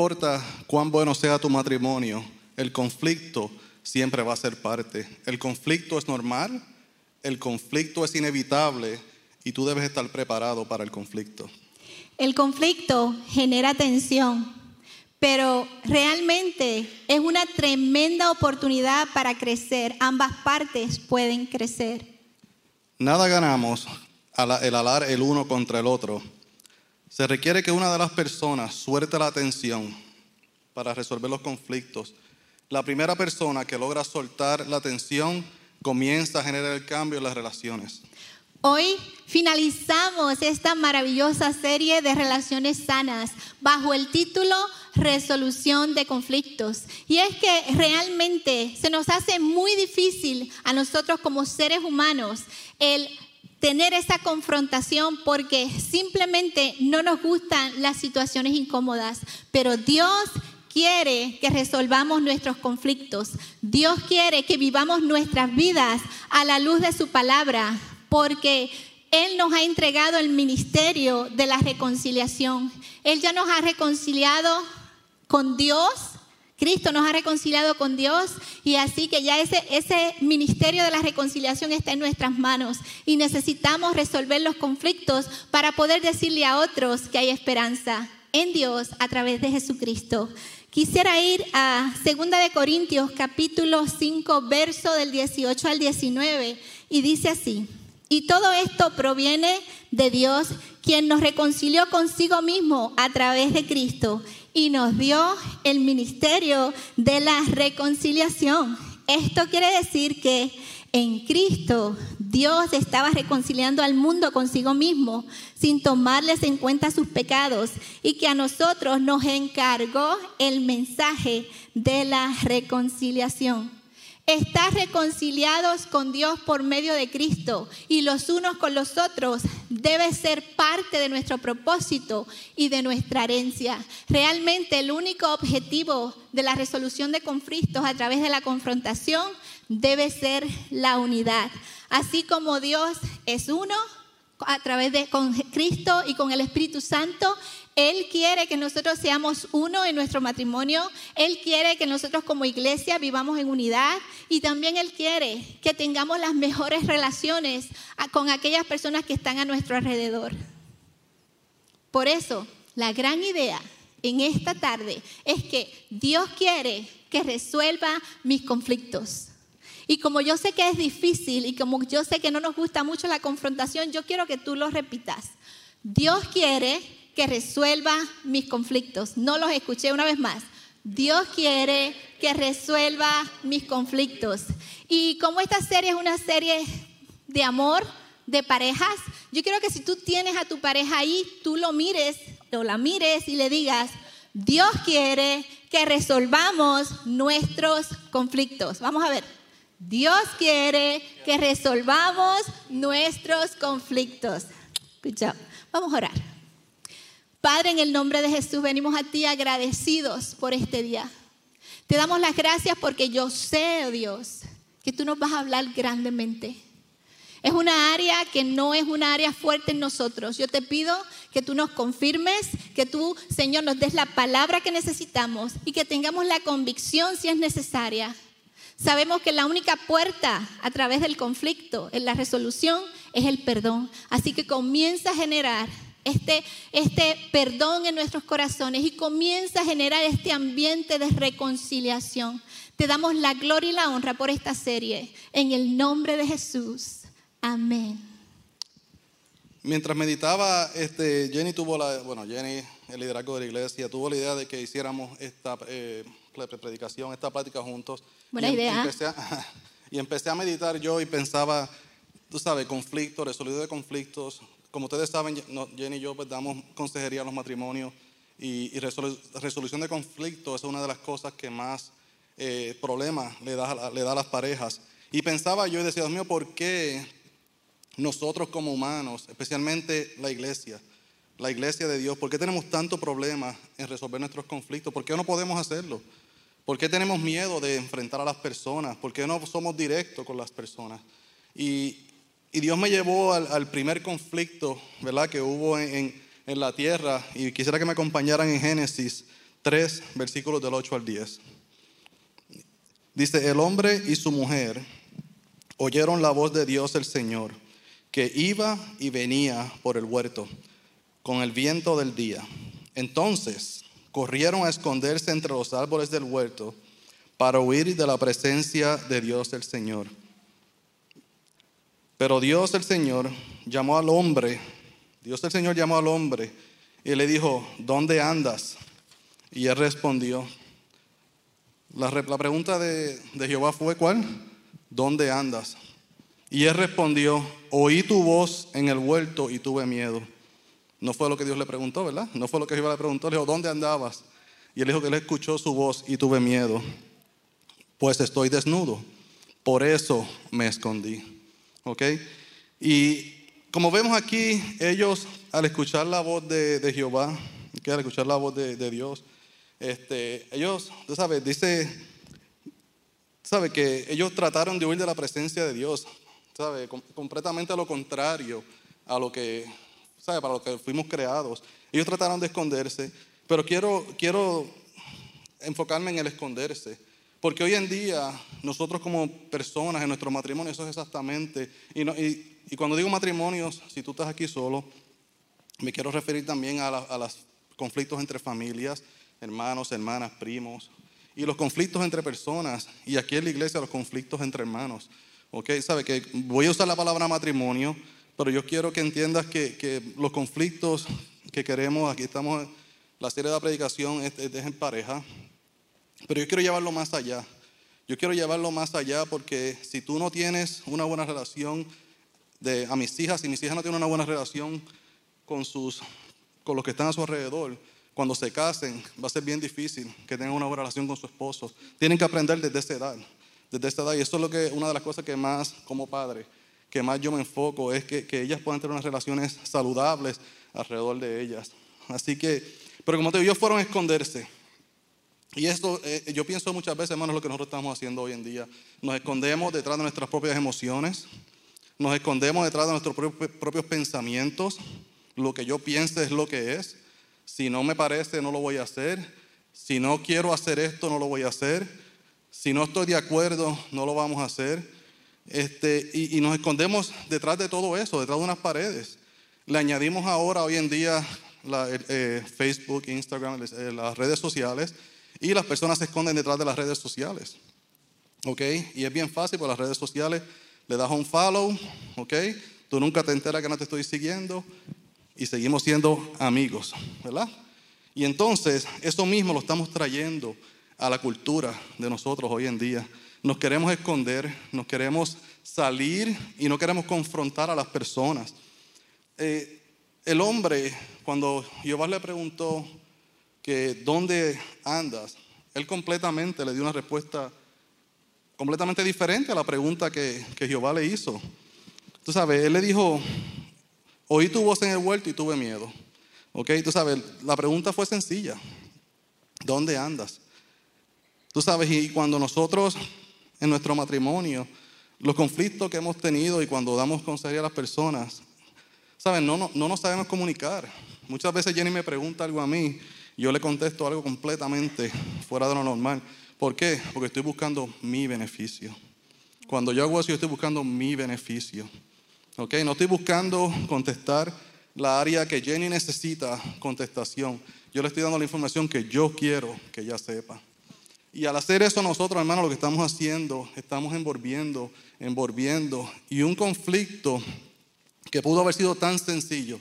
importa cuán bueno sea tu matrimonio, el conflicto siempre va a ser parte. El conflicto es normal, el conflicto es inevitable y tú debes estar preparado para el conflicto. El conflicto genera tensión, pero realmente es una tremenda oportunidad para crecer. Ambas partes pueden crecer. Nada ganamos al el alar el uno contra el otro. Se requiere que una de las personas suelte la atención para resolver los conflictos. La primera persona que logra soltar la tensión comienza a generar el cambio en las relaciones. Hoy finalizamos esta maravillosa serie de relaciones sanas bajo el título Resolución de conflictos. Y es que realmente se nos hace muy difícil a nosotros como seres humanos el tener esa confrontación porque simplemente no nos gustan las situaciones incómodas, pero Dios quiere que resolvamos nuestros conflictos. Dios quiere que vivamos nuestras vidas a la luz de su palabra, porque Él nos ha entregado el ministerio de la reconciliación. Él ya nos ha reconciliado con Dios Cristo nos ha reconciliado con Dios y así que ya ese, ese ministerio de la reconciliación está en nuestras manos y necesitamos resolver los conflictos para poder decirle a otros que hay esperanza en Dios a través de Jesucristo. Quisiera ir a 2 de Corintios capítulo 5 verso del 18 al 19 y dice así: Y todo esto proviene de Dios, quien nos reconcilió consigo mismo a través de Cristo y nos dio el ministerio de la reconciliación. Esto quiere decir que en Cristo Dios estaba reconciliando al mundo consigo mismo sin tomarles en cuenta sus pecados y que a nosotros nos encargó el mensaje de la reconciliación estar reconciliados con Dios por medio de Cristo y los unos con los otros debe ser parte de nuestro propósito y de nuestra herencia. Realmente el único objetivo de la resolución de conflictos a través de la confrontación debe ser la unidad. Así como Dios es uno a través de con Cristo y con el Espíritu Santo, él quiere que nosotros seamos uno en nuestro matrimonio. Él quiere que nosotros como iglesia vivamos en unidad. Y también Él quiere que tengamos las mejores relaciones con aquellas personas que están a nuestro alrededor. Por eso, la gran idea en esta tarde es que Dios quiere que resuelva mis conflictos. Y como yo sé que es difícil y como yo sé que no nos gusta mucho la confrontación, yo quiero que tú lo repitas. Dios quiere que resuelva mis conflictos. No los escuché una vez más. Dios quiere que resuelva mis conflictos. Y como esta serie es una serie de amor, de parejas, yo quiero que si tú tienes a tu pareja ahí, tú lo mires o la mires y le digas, Dios quiere que resolvamos nuestros conflictos. Vamos a ver. Dios quiere que resolvamos nuestros conflictos. Vamos a orar. Padre, en el nombre de Jesús venimos a ti agradecidos por este día. Te damos las gracias porque yo sé, oh Dios, que tú nos vas a hablar grandemente. Es una área que no es una área fuerte en nosotros. Yo te pido que tú nos confirmes, que tú, Señor, nos des la palabra que necesitamos y que tengamos la convicción si es necesaria. Sabemos que la única puerta a través del conflicto, en la resolución, es el perdón. Así que comienza a generar este, este perdón en nuestros corazones y comienza a generar este ambiente de reconciliación. Te damos la gloria y la honra por esta serie. En el nombre de Jesús. Amén. Mientras meditaba, este, Jenny tuvo la, bueno, Jenny, el liderazgo de la iglesia, tuvo la idea de que hiciéramos esta eh, predicación, esta plática juntos. Buena em, idea. y empecé a meditar yo y pensaba, tú sabes, conflictos, resolución de conflictos, como ustedes saben, Jenny y yo pues, damos consejería a los matrimonios y, resolución de conflictos es una de las cosas que más eh, problemas le da, le da a las parejas. Y pensaba yo y decía, Dios mío, ¿por qué nosotros como humanos, especialmente la iglesia, la iglesia de Dios, ¿por qué tenemos tanto problema en resolver nuestros conflictos? ¿Por qué no podemos hacerlo? ¿Por qué tenemos miedo de enfrentar a las personas? ¿Por qué no somos directos con las personas? Y, Dios me llevó al, primer conflicto, ¿verdad? Que hubo en, la tierra. Y quisiera que me acompañaran en Génesis 3, versículos del 8 al 10. Dice, el hombre y su mujer oyeron la voz de Dios el Señor, que iba y venía por el huerto con el viento del día. Entonces corrieron a esconderse entre los árboles del huerto para huir de la presencia de Dios el Señor. Pero Dios el Señor llamó al hombre, Dios el Señor llamó al hombre y le dijo, ¿dónde andas? Y él respondió, la, pregunta de, de Jehová fue, ¿cuál? ¿Dónde andas? Y él respondió, oí tu voz en el huerto y tuve miedo. No fue lo que Dios le preguntó, ¿verdad? No fue lo que Jehová le preguntó. Le dijo, ¿dónde andabas? Y él dijo que él escuchó su voz y tuve miedo. Pues estoy desnudo. Por eso me escondí. ¿Ok? Y como vemos aquí, ellos al escuchar la voz de, Jehová, que al escuchar la voz de, Dios, este, ellos, tú sabes, dice, sabe que ellos trataron de huir de la presencia de Dios, sabe, completamente lo contrario a lo que ¿sabe? Para lo que fuimos creados. Ellos trataron de esconderse, pero quiero, quiero enfocarme en el esconderse. Porque hoy en día, nosotros como personas en nuestro matrimonio, eso es exactamente. Y, y, cuando digo matrimonios, si tú estás aquí solo, me quiero referir también a, a los conflictos entre familias, hermanos, hermanas, primos, y los conflictos entre personas. Y aquí en la iglesia, los conflictos entre hermanos. ¿Ok? ¿Sabe que voy a usar la palabra matrimonio? Pero yo quiero que entiendas que, los conflictos que queremos, aquí estamos, la serie de la predicación es, en pareja, pero yo quiero llevarlo más allá. Yo quiero llevarlo más allá porque si tú no tienes una buena relación de, a mis hijas, si mis hijas no tienen una buena relación con, sus, con los que están a su alrededor, cuando se casen va a ser bien difícil que tengan una buena relación con su esposo. Tienen que aprender desde esa edad, desde esta edad. Y eso es lo que, una de las cosas que más como padre que más yo me enfoco es que, ellas puedan tener unas relaciones saludables alrededor de ellas. Así que, pero como te digo, ellos fueron a esconderse. Y esto, eh, yo pienso muchas veces, hermanos, lo que nosotros estamos haciendo hoy en día. Nos escondemos detrás de nuestras propias emociones, nos escondemos detrás de nuestros propios pensamientos. Lo que yo piense es lo que es. Si no me parece, no lo voy a hacer. Si no quiero hacer esto, no lo voy a hacer. Si no estoy de acuerdo, no lo vamos a hacer. Este, y, nos escondemos detrás de todo eso, detrás de unas paredes. Le añadimos ahora, hoy en día, eh, Facebook, Instagram, eh, las redes sociales, y las personas se esconden detrás de las redes sociales. ¿Ok? Y es bien fácil por las redes sociales, le das un follow, ¿ok? Tú nunca te enteras que no te estoy siguiendo y seguimos siendo amigos, ¿verdad? Y entonces, eso mismo lo estamos trayendo a la cultura de nosotros hoy en día nos queremos esconder, nos queremos salir y no queremos confrontar a las personas. Eh, el hombre, cuando Jehová le preguntó que dónde andas, él completamente le dio una respuesta completamente diferente a la pregunta que, que Jehová le hizo. Tú sabes, él le dijo, oí tu voz en el huerto y tuve miedo. Ok, tú sabes, la pregunta fue sencilla. ¿Dónde andas? Tú sabes, y cuando nosotros en nuestro matrimonio, los conflictos que hemos tenido y cuando damos consejería a las personas, ¿saben? No, no, no nos sabemos comunicar. Muchas veces Jenny me pregunta algo a mí yo le contesto algo completamente fuera de lo normal. ¿Por qué? Porque estoy buscando mi beneficio. Cuando yo hago eso, yo estoy buscando mi beneficio. ¿Ok? No estoy buscando contestar la área que Jenny necesita contestación. Yo le estoy dando la información que yo quiero que ella sepa. Y al hacer eso nosotros, hermanos, lo que estamos haciendo, estamos envolviendo, envolviendo. Y un conflicto que pudo haber sido tan sencillo,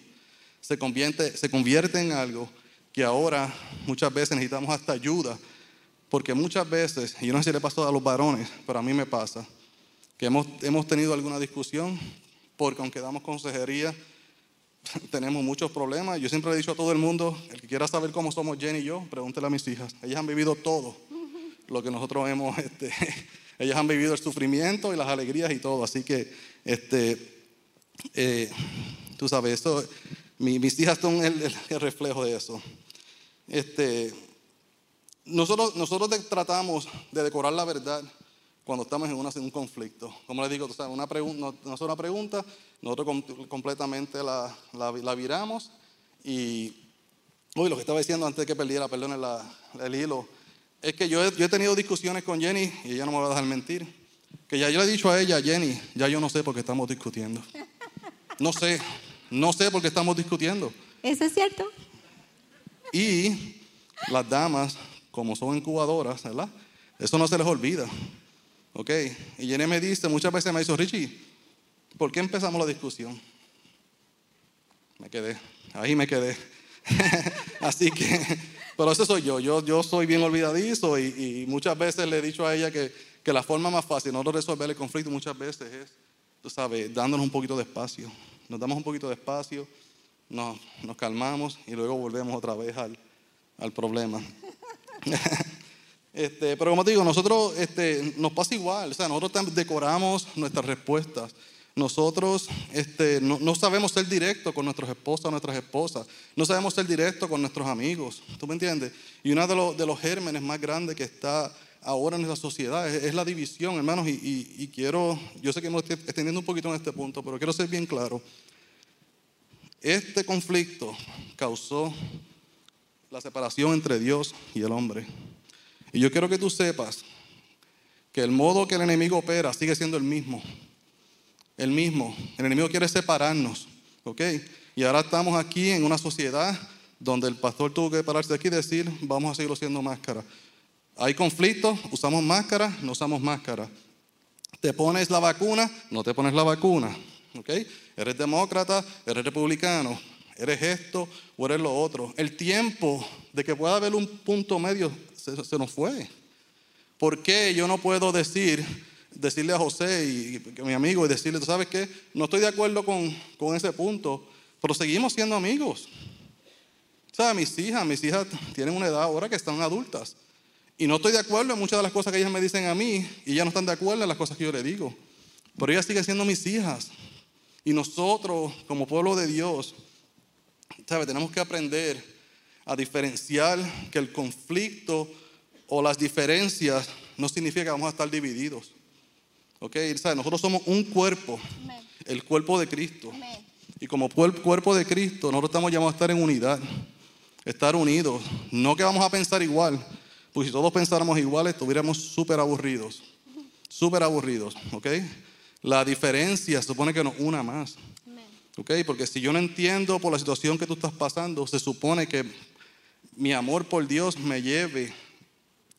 se convierte, se convierte en algo que ahora muchas veces necesitamos hasta ayuda. Porque muchas veces, y yo no sé si le pasó a los varones, pero a mí me pasa, que hemos, hemos tenido alguna discusión, porque aunque damos consejería, tenemos muchos problemas. Yo siempre he dicho a todo el mundo, el que quiera saber cómo somos Jenny y yo, pregúntele a mis hijas. Ellas han vivido todo lo que nosotros hemos, este, ellas han vivido el sufrimiento y las alegrías y todo, así que, este, eh, tú sabes, esto, mis hijas son el, reflejo de eso. Este, nosotros, nosotros tratamos de decorar la verdad cuando estamos en, una, un conflicto. Como les digo, una pregunta, no, es una pregunta, nosotros completamente la, la, la viramos y Uy, lo que estaba diciendo antes de que perdiera, perdón, el hilo, es que yo he, yo he tenido discusiones con Jenny y ella no me va a dejar mentir. Que ya yo le he dicho a ella, Jenny, ya yo no sé por qué estamos discutiendo. No sé, no sé por qué estamos discutiendo. ¿Eso es cierto? Y las damas, como son incubadoras, ¿verdad? Eso no se les olvida. ¿Ok? Y Jenny me dice, muchas veces me dice, Richie, ¿por qué empezamos la discusión? Me quedé, ahí me quedé. Así que, pero ese soy yo, yo, yo soy bien olvidadizo y, y muchas veces le he dicho a ella que, que la forma más fácil de resolver el conflicto muchas veces es, tú sabes, dándonos un poquito de espacio. Nos damos un poquito de espacio, nos, nos calmamos y luego volvemos otra vez al, al problema. este, pero como te digo, nosotros este, nos pasa igual, o sea, nosotros decoramos nuestras respuestas. Nosotros este, no, no, sabemos ser directos con nuestros esposos, nuestras esposas. No sabemos ser directos con nuestros amigos. ¿Tú me entiendes? Y uno de los, de los gérmenes más grandes que está ahora en nuestra sociedad es, la división, hermanos. Y, y, y, quiero, yo sé que me estoy extendiendo un poquito en este punto, pero quiero ser bien claro. Este conflicto causó la separación entre Dios y el hombre. Y yo quiero que tú sepas que el modo que el enemigo opera sigue siendo el mismo el mismo. El enemigo quiere separarnos, ¿ok? Y ahora estamos aquí en una sociedad donde el pastor tuvo que pararse aquí y decir, vamos a seguir haciendo máscara. Hay conflictos, usamos máscara, no usamos máscara. Te pones la vacuna, no te pones la vacuna, ¿ok? Eres demócrata, eres republicano, eres esto o eres lo otro. El tiempo de que pueda haber un punto medio se, se nos fue. ¿Por qué yo no puedo decir, decirle a José y, a mi amigo y decirle, ¿tú sabes qué? No estoy de acuerdo con, con ese punto, pero seguimos siendo amigos. O mis hijas, mis hijas tienen una edad ahora que están adultas. Y no estoy de acuerdo en muchas de las cosas que ellas me dicen a mí y ellas no están de acuerdo en las cosas que yo le digo. Pero ellas siguen siendo mis hijas. Y nosotros, como pueblo de Dios, ¿sabe? tenemos que aprender a diferenciar que el conflicto o las diferencias no significa que vamos a estar divididos. ¿Ok? ¿Sabe? Nosotros somos un cuerpo, el cuerpo de Cristo. Y como cuerpo de Cristo, nosotros estamos llamados a estar en unidad, estar unidos. No que vamos a pensar igual, pues si todos pensáramos igual, estuviéramos súper aburridos. Súper aburridos, ¿ok? La diferencia supone que nos una más. ¿Ok? Porque si yo no entiendo por la situación que tú estás pasando, se supone que mi amor por Dios me lleve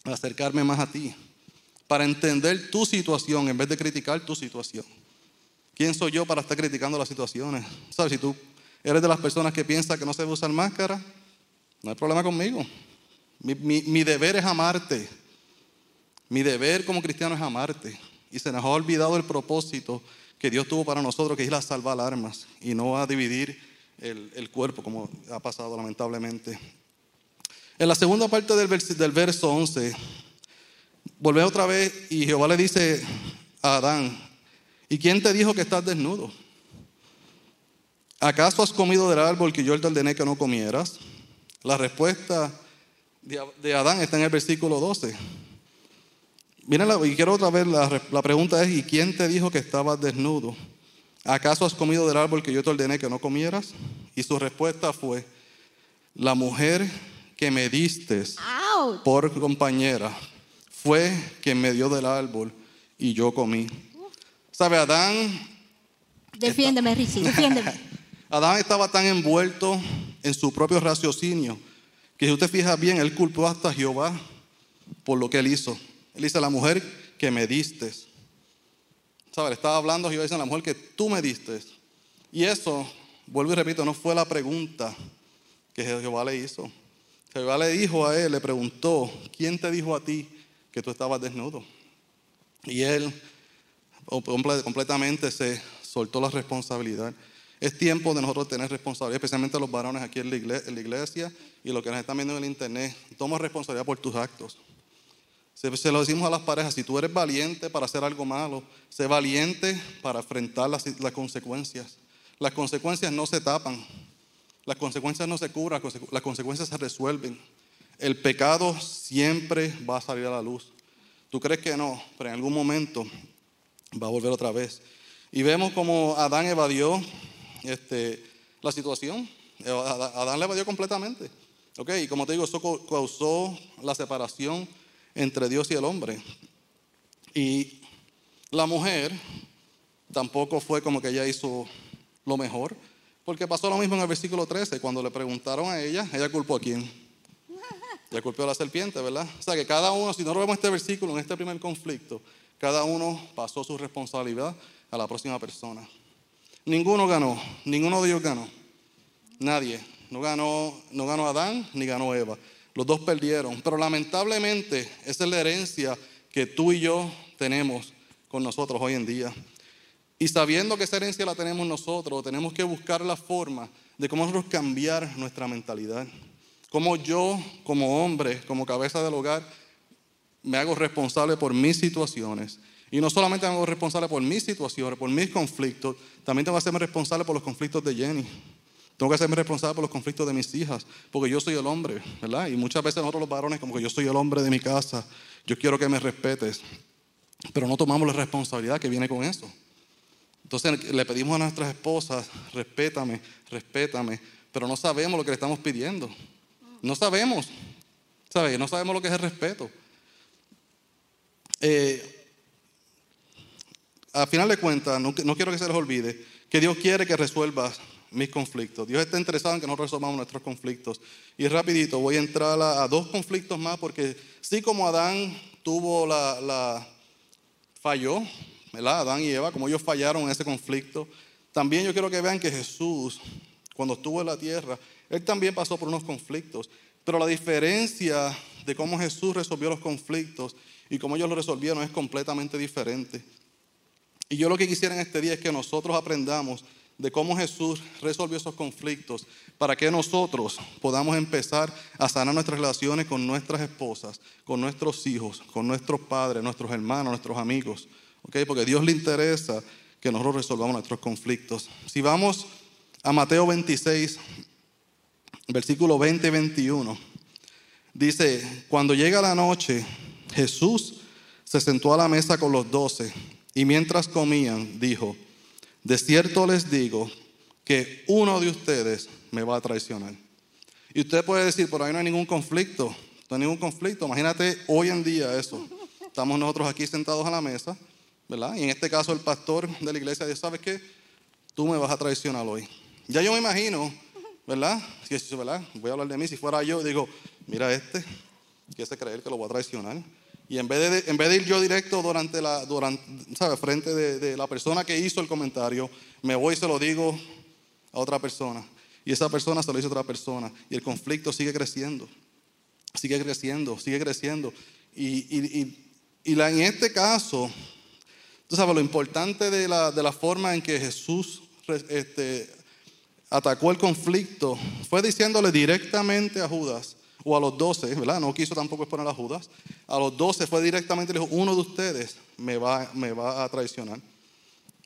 a acercarme más a ti para entender tu situación en vez de criticar tu situación. ¿Quién soy yo para estar criticando las situaciones? ¿Sabes? Si tú eres de las personas que piensa que no se debe usar máscara, no hay problema conmigo. Mi, mi, mi, deber es amarte. Mi deber como cristiano es amarte. Y se nos ha olvidado el propósito que Dios tuvo para nosotros, que es a salvar armas y no a dividir el, el cuerpo, como ha pasado lamentablemente. En la segunda parte del, del verso 11 Volvé otra vez y Jehová le dice a Adán, ¿y quién te dijo que estás desnudo? ¿Acaso has comido del árbol que yo te ordené que no comieras? La respuesta de Adán está en el versículo 12. Miren, y quiero otra vez, la, la pregunta es, ¿y quién te dijo que estabas desnudo? ¿Acaso has comido del árbol que yo te ordené que no comieras? Y su respuesta fue, la mujer que me diste por compañera fue quien me dio del árbol y yo comí. ¿Sabe, Adán? Defiéndeme, Richie, defiéndeme. Adán estaba tan envuelto en su propio raciocinio que si usted fija bien, él culpó hasta a Jehová por lo que él hizo. Él dice, la mujer que me diste. ¿Sabe? Estaba hablando Jehová dice, la mujer que tú me diste. Y eso, vuelvo y repito, no fue la pregunta que Jehová le hizo. Jehová le dijo a él, le preguntó, ¿quién te dijo a ti tú estabas desnudo. Y él completamente se soltó la responsabilidad. Es tiempo de nosotros tener responsabilidad, especialmente los varones aquí en la, iglesia, y los que nos están viendo en el internet. Toma responsabilidad por tus actos. Se, lo decimos a las parejas, si tú eres valiente para hacer algo malo, sé valiente para enfrentar las, las consecuencias. Las consecuencias no se tapan, las consecuencias no se cubren, las consecuencias se resuelven. El pecado siempre va a salir a la luz. Tú crees que no, pero en algún momento va a volver otra vez. Y vemos como Adán evadió este, la situación. Adán le evadió completamente. ¿Ok? Y como te digo, eso causó la separación entre Dios y el hombre. Y la mujer tampoco fue como que ella hizo lo mejor, porque pasó lo mismo en el versículo 13, cuando le preguntaron a ella, ella culpó a quién. Ella culpó a la serpiente, ¿verdad? O sea que cada uno, si no vemos este versículo, en este primer conflicto, cada uno pasó su responsabilidad a la próxima persona. Ninguno ganó, ninguno de ellos ganó. Nadie. No ganó, no ganó Adán ni ganó Eva. Los dos perdieron. Pero lamentablemente esa es la herencia que tú y yo tenemos con nosotros hoy en día. Y sabiendo que esa herencia la tenemos nosotros, tenemos que buscar la forma de cómo nosotros cambiar nuestra mentalidad. Cómo yo, como hombre, como cabeza del hogar, me hago responsable por mis situaciones. Y no solamente me hago responsable por mis situaciones, por mis conflictos, también tengo que hacerme responsable por los conflictos de Jenny. Tengo que hacerme responsable por los conflictos de mis hijas, porque yo soy el hombre, ¿verdad? Y muchas veces nosotros los varones como que yo soy el hombre de mi casa, yo quiero que me respetes, pero no tomamos la responsabilidad que viene con eso. Entonces le pedimos a nuestras esposas, respétame, respétame, pero no sabemos lo que le estamos pidiendo. No sabemos, ¿sabes? No sabemos lo que es el respeto. Eh, a final de cuentas, no, quiero que se les olvide que Dios quiere que resuelvas mis conflictos. Dios está interesado en que nosotros resolvamos nuestros conflictos. Y rapidito, voy a entrar a, dos conflictos más porque sí como Adán tuvo la falló, ¿verdad? Adán y Eva, como ellos fallaron en ese conflicto, también yo quiero que vean que Jesús, cuando estuvo en la tierra, él también pasó por unos conflictos. Pero la diferencia de cómo Jesús resolvió los conflictos y cómo ellos lo resolvieron es completamente diferente. Y yo lo que quisiera en este día es que nosotros aprendamos de cómo Jesús resolvió esos conflictos para que nosotros podamos empezar a sanar nuestras relaciones con nuestras esposas, con nuestros hijos, con nuestros padres, nuestros hermanos, nuestros amigos. Porque a Dios le interesa que nosotros resolvamos nuestros conflictos. Si vamos a Mateo 26, versículo 20 y 21, dice, cuando llega la noche, Jesús se sentó a la mesa con los doce y mientras comían, dijo, de cierto les digo que uno de ustedes me va a traicionar. Y usted puede decir, por ahí no hay ningún conflicto, no hay ningún conflicto. Imagínate hoy en día eso. Estamos nosotros aquí sentados a la mesa, ¿verdad? Y en este caso el pastor de la iglesia dice, ¿sabes qué? Tú me vas a traicionar hoy. Ya yo me imagino, ¿verdad? Si, ¿verdad? Voy a hablar de mí. Si fuera yo, digo, mira este, que se cree que lo va a traicionar. Y en vez de, en vez de ir yo directo durante la, durante, ¿sabe? frente de, la persona que hizo el comentario, me voy y se lo digo a otra persona. Y esa persona se lo dice a otra persona. Y el conflicto sigue creciendo. Sigue creciendo, sigue creciendo. Y, la, en este caso, tú sabes, lo importante de la, de la forma en que Jesús este, atacó el conflicto fue diciéndole directamente a Judas, o a los doce, ¿verdad? No quiso tampoco exponer a Judas. A los doce fue directamente, le dijo, uno de ustedes me va, me va a traicionar.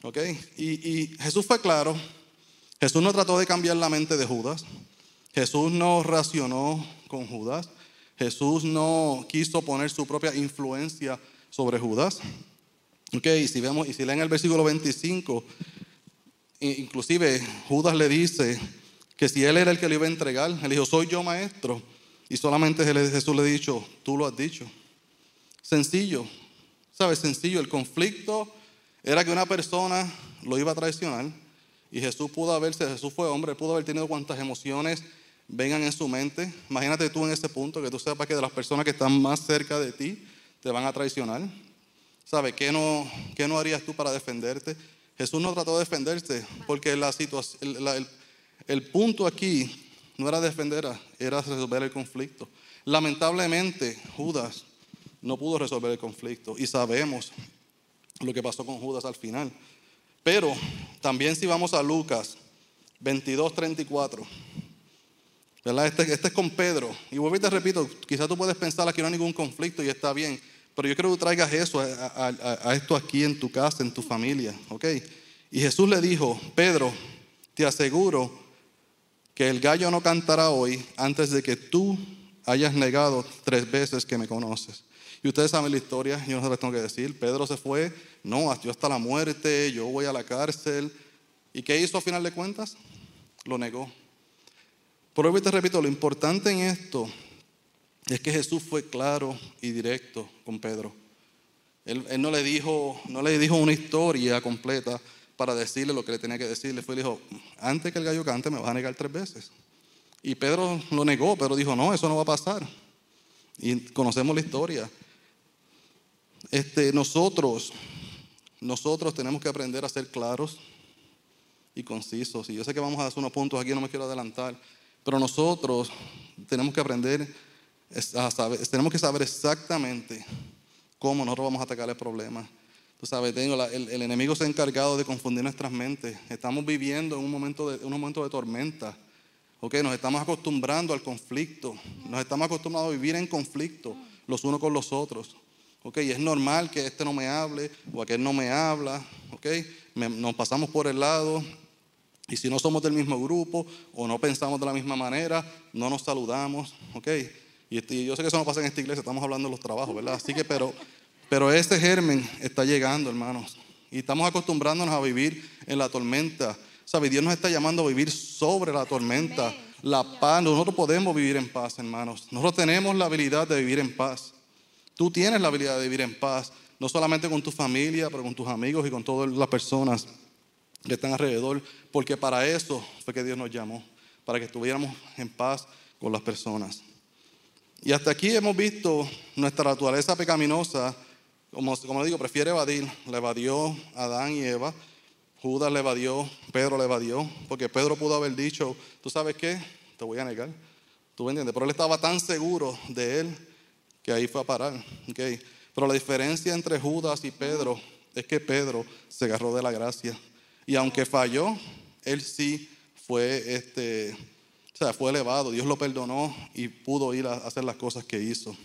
¿Ok? Y, y Jesús fue claro. Jesús no trató de cambiar la mente de Judas. Jesús no racionó con Judas. Jesús no quiso poner su propia influencia sobre Judas. Ok, y si vemos, y si leen el versículo 25, inclusive Judas le dice que si él era el que le iba a entregar, él dijo, soy yo maestro. Y solamente Jesús le ha dicho, tú lo has dicho. Sencillo, ¿sabes? Sencillo. El conflicto era que una persona lo iba a traicionar y Jesús pudo haberse, Jesús fue hombre, pudo haber tenido cuantas emociones vengan en su mente. Imagínate tú en ese punto, que tú sepas que de las personas que están más cerca de ti te van a traicionar. ¿Sabes? ¿Qué no, qué no harías tú para defenderte? Jesús no trató de defenderse porque la situación, el punto aquí no era defender, era resolver el conflicto. Lamentablemente, Judas no pudo resolver el conflicto y sabemos lo que pasó con Judas al final. Pero también si vamos a Lucas 22, 34, ¿verdad? Este, este, es con Pedro. Y vuelvo y te repito, quizás tú puedes pensar que no hay ningún conflicto y está bien, pero yo quiero que traigas eso a, a esto aquí en tu casa, en tu familia, ¿ok? Y Jesús le dijo, Pedro, te aseguro que el gallo no cantará hoy antes de que tú hayas negado tres veces que me conoces. Y ustedes saben la historia, yo no se les tengo que decir. Pedro se fue, no, yo hasta la muerte, yo voy a la cárcel. ¿Y qué hizo a final de cuentas? Lo negó. Por hoy te repito, lo importante en esto es que Jesús fue claro y directo con Pedro. Él, no, le dijo, no le dijo una historia completa para decirle lo que le tenía que decirle. Fue y dijo, antes que el gallo cante me vas a negar tres veces. Y Pedro lo negó, pero dijo, no, eso no va a pasar. Y conocemos la historia. Este, nosotros, nosotros tenemos que aprender a ser claros y concisos. Y yo sé que vamos a hacer unos puntos aquí, no me quiero adelantar, pero nosotros tenemos que aprender tenemos que saber exactamente cómo nosotros vamos a atacar el problema. Tú sabes, tengo el, enemigo se ha encargado de confundir nuestras mentes. Estamos viviendo en un momento de, un momento de tormenta. Okay, nos estamos acostumbrando al conflicto. Nos estamos acostumbrados a vivir en conflicto los unos con los otros. Y es normal que este no me hable o aquel no me habla. Okay, nos pasamos por el lado y si no somos del mismo grupo o no pensamos de la misma manera, no nos saludamos. Okay. Y, y yo sé que eso no pasa en esta iglesia, estamos hablando de los trabajos, ¿verdad? Así que, pero pero este germen está llegando, hermanos. Y estamos acostumbrándonos a vivir en la tormenta. ¿Sabe? Dios nos está llamando a vivir sobre la tormenta. La paz. Nosotros podemos vivir en paz, hermanos. Nosotros tenemos la habilidad de vivir en paz. Tú tienes la habilidad de vivir en paz. No solamente con tu familia, pero con tus amigos y con todas las personas que están alrededor. Porque para eso fue que Dios nos llamó. Para que estuviéramos en paz con las personas. Y hasta aquí hemos visto nuestra naturaleza pecaminosa como, como digo, prefiere evadir. Le evadió Adán y Eva. Judas le evadió, Pedro le evadió, porque Pedro pudo haber dicho, ¿tú sabes qué? Te voy a negar. ¿Tú me entiendes? Pero él estaba tan seguro de él que ahí fue a parar. Pero la diferencia entre Judas y Pedro es que Pedro se agarró de la gracia. Y aunque falló, él sí fue, este, o sea, fue elevado. Dios lo perdonó y pudo ir a hacer las cosas que hizo.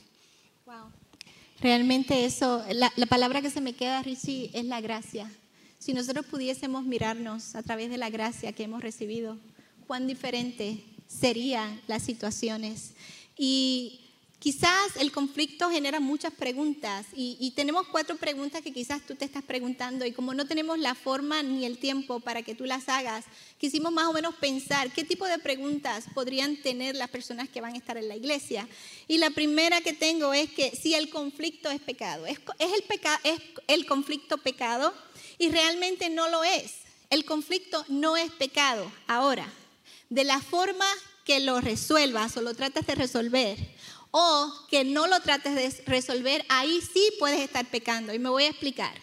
Realmente eso, la, palabra que se me queda, Richie, es la gracia. Si nosotros pudiésemos mirarnos a través de la gracia que hemos recibido, cuán diferente serían las situaciones. Y Quizás el conflicto genera muchas preguntas y, tenemos cuatro preguntas que quizás tú te estás preguntando y como no tenemos la forma ni el tiempo para que tú las hagas, quisimos más o menos pensar qué tipo de preguntas podrían tener las personas que van a estar en la iglesia. Y la primera que tengo es que si el conflicto es pecado, ¿es, el, es el conflicto pecado? Y realmente no lo es. El conflicto no es pecado. Ahora, de la forma que lo resuelvas o lo tratas de resolver, o que no lo trates de resolver, ahí sí puedes estar pecando. Y me voy a explicar.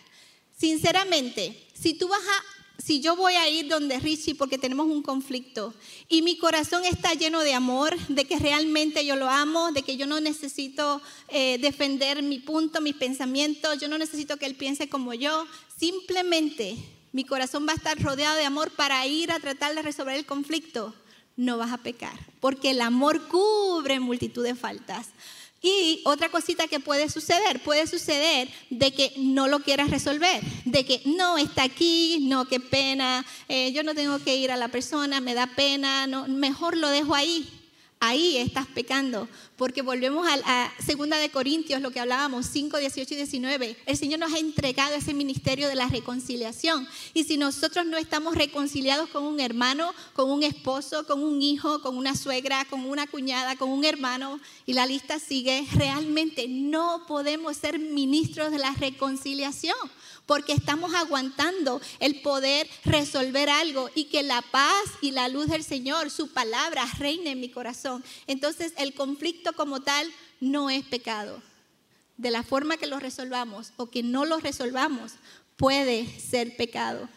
Sinceramente, si tú vas a, si yo voy a ir donde Richie porque tenemos un conflicto y mi corazón está lleno de amor, de que realmente yo lo amo, de que yo no necesito eh, defender mi punto, mis pensamientos, yo no necesito que él piense como yo, simplemente mi corazón va a estar rodeado de amor para ir a tratar de resolver el conflicto no vas a pecar, porque el amor cubre multitud de faltas. Y otra cosita que puede suceder, puede suceder de que no lo quieras resolver, de que no está aquí, no, qué pena, eh, yo no tengo que ir a la persona, me da pena, no, mejor lo dejo ahí ahí estás pecando. Porque volvemos a, segunda de Corintios, lo que hablábamos, 5, 18 y 19. El Señor nos ha entregado ese ministerio de la reconciliación. Y si nosotros no estamos reconciliados con un hermano, con un esposo, con un hijo, con una suegra, con una cuñada, con un hermano, y la lista sigue, realmente no podemos ser ministros de la reconciliación porque estamos aguantando el poder resolver algo y que la paz y la luz del Señor, su palabra, reine en mi corazón. Entonces el conflicto como tal no es pecado. De la forma que lo resolvamos o que no lo resolvamos, puede ser pecado.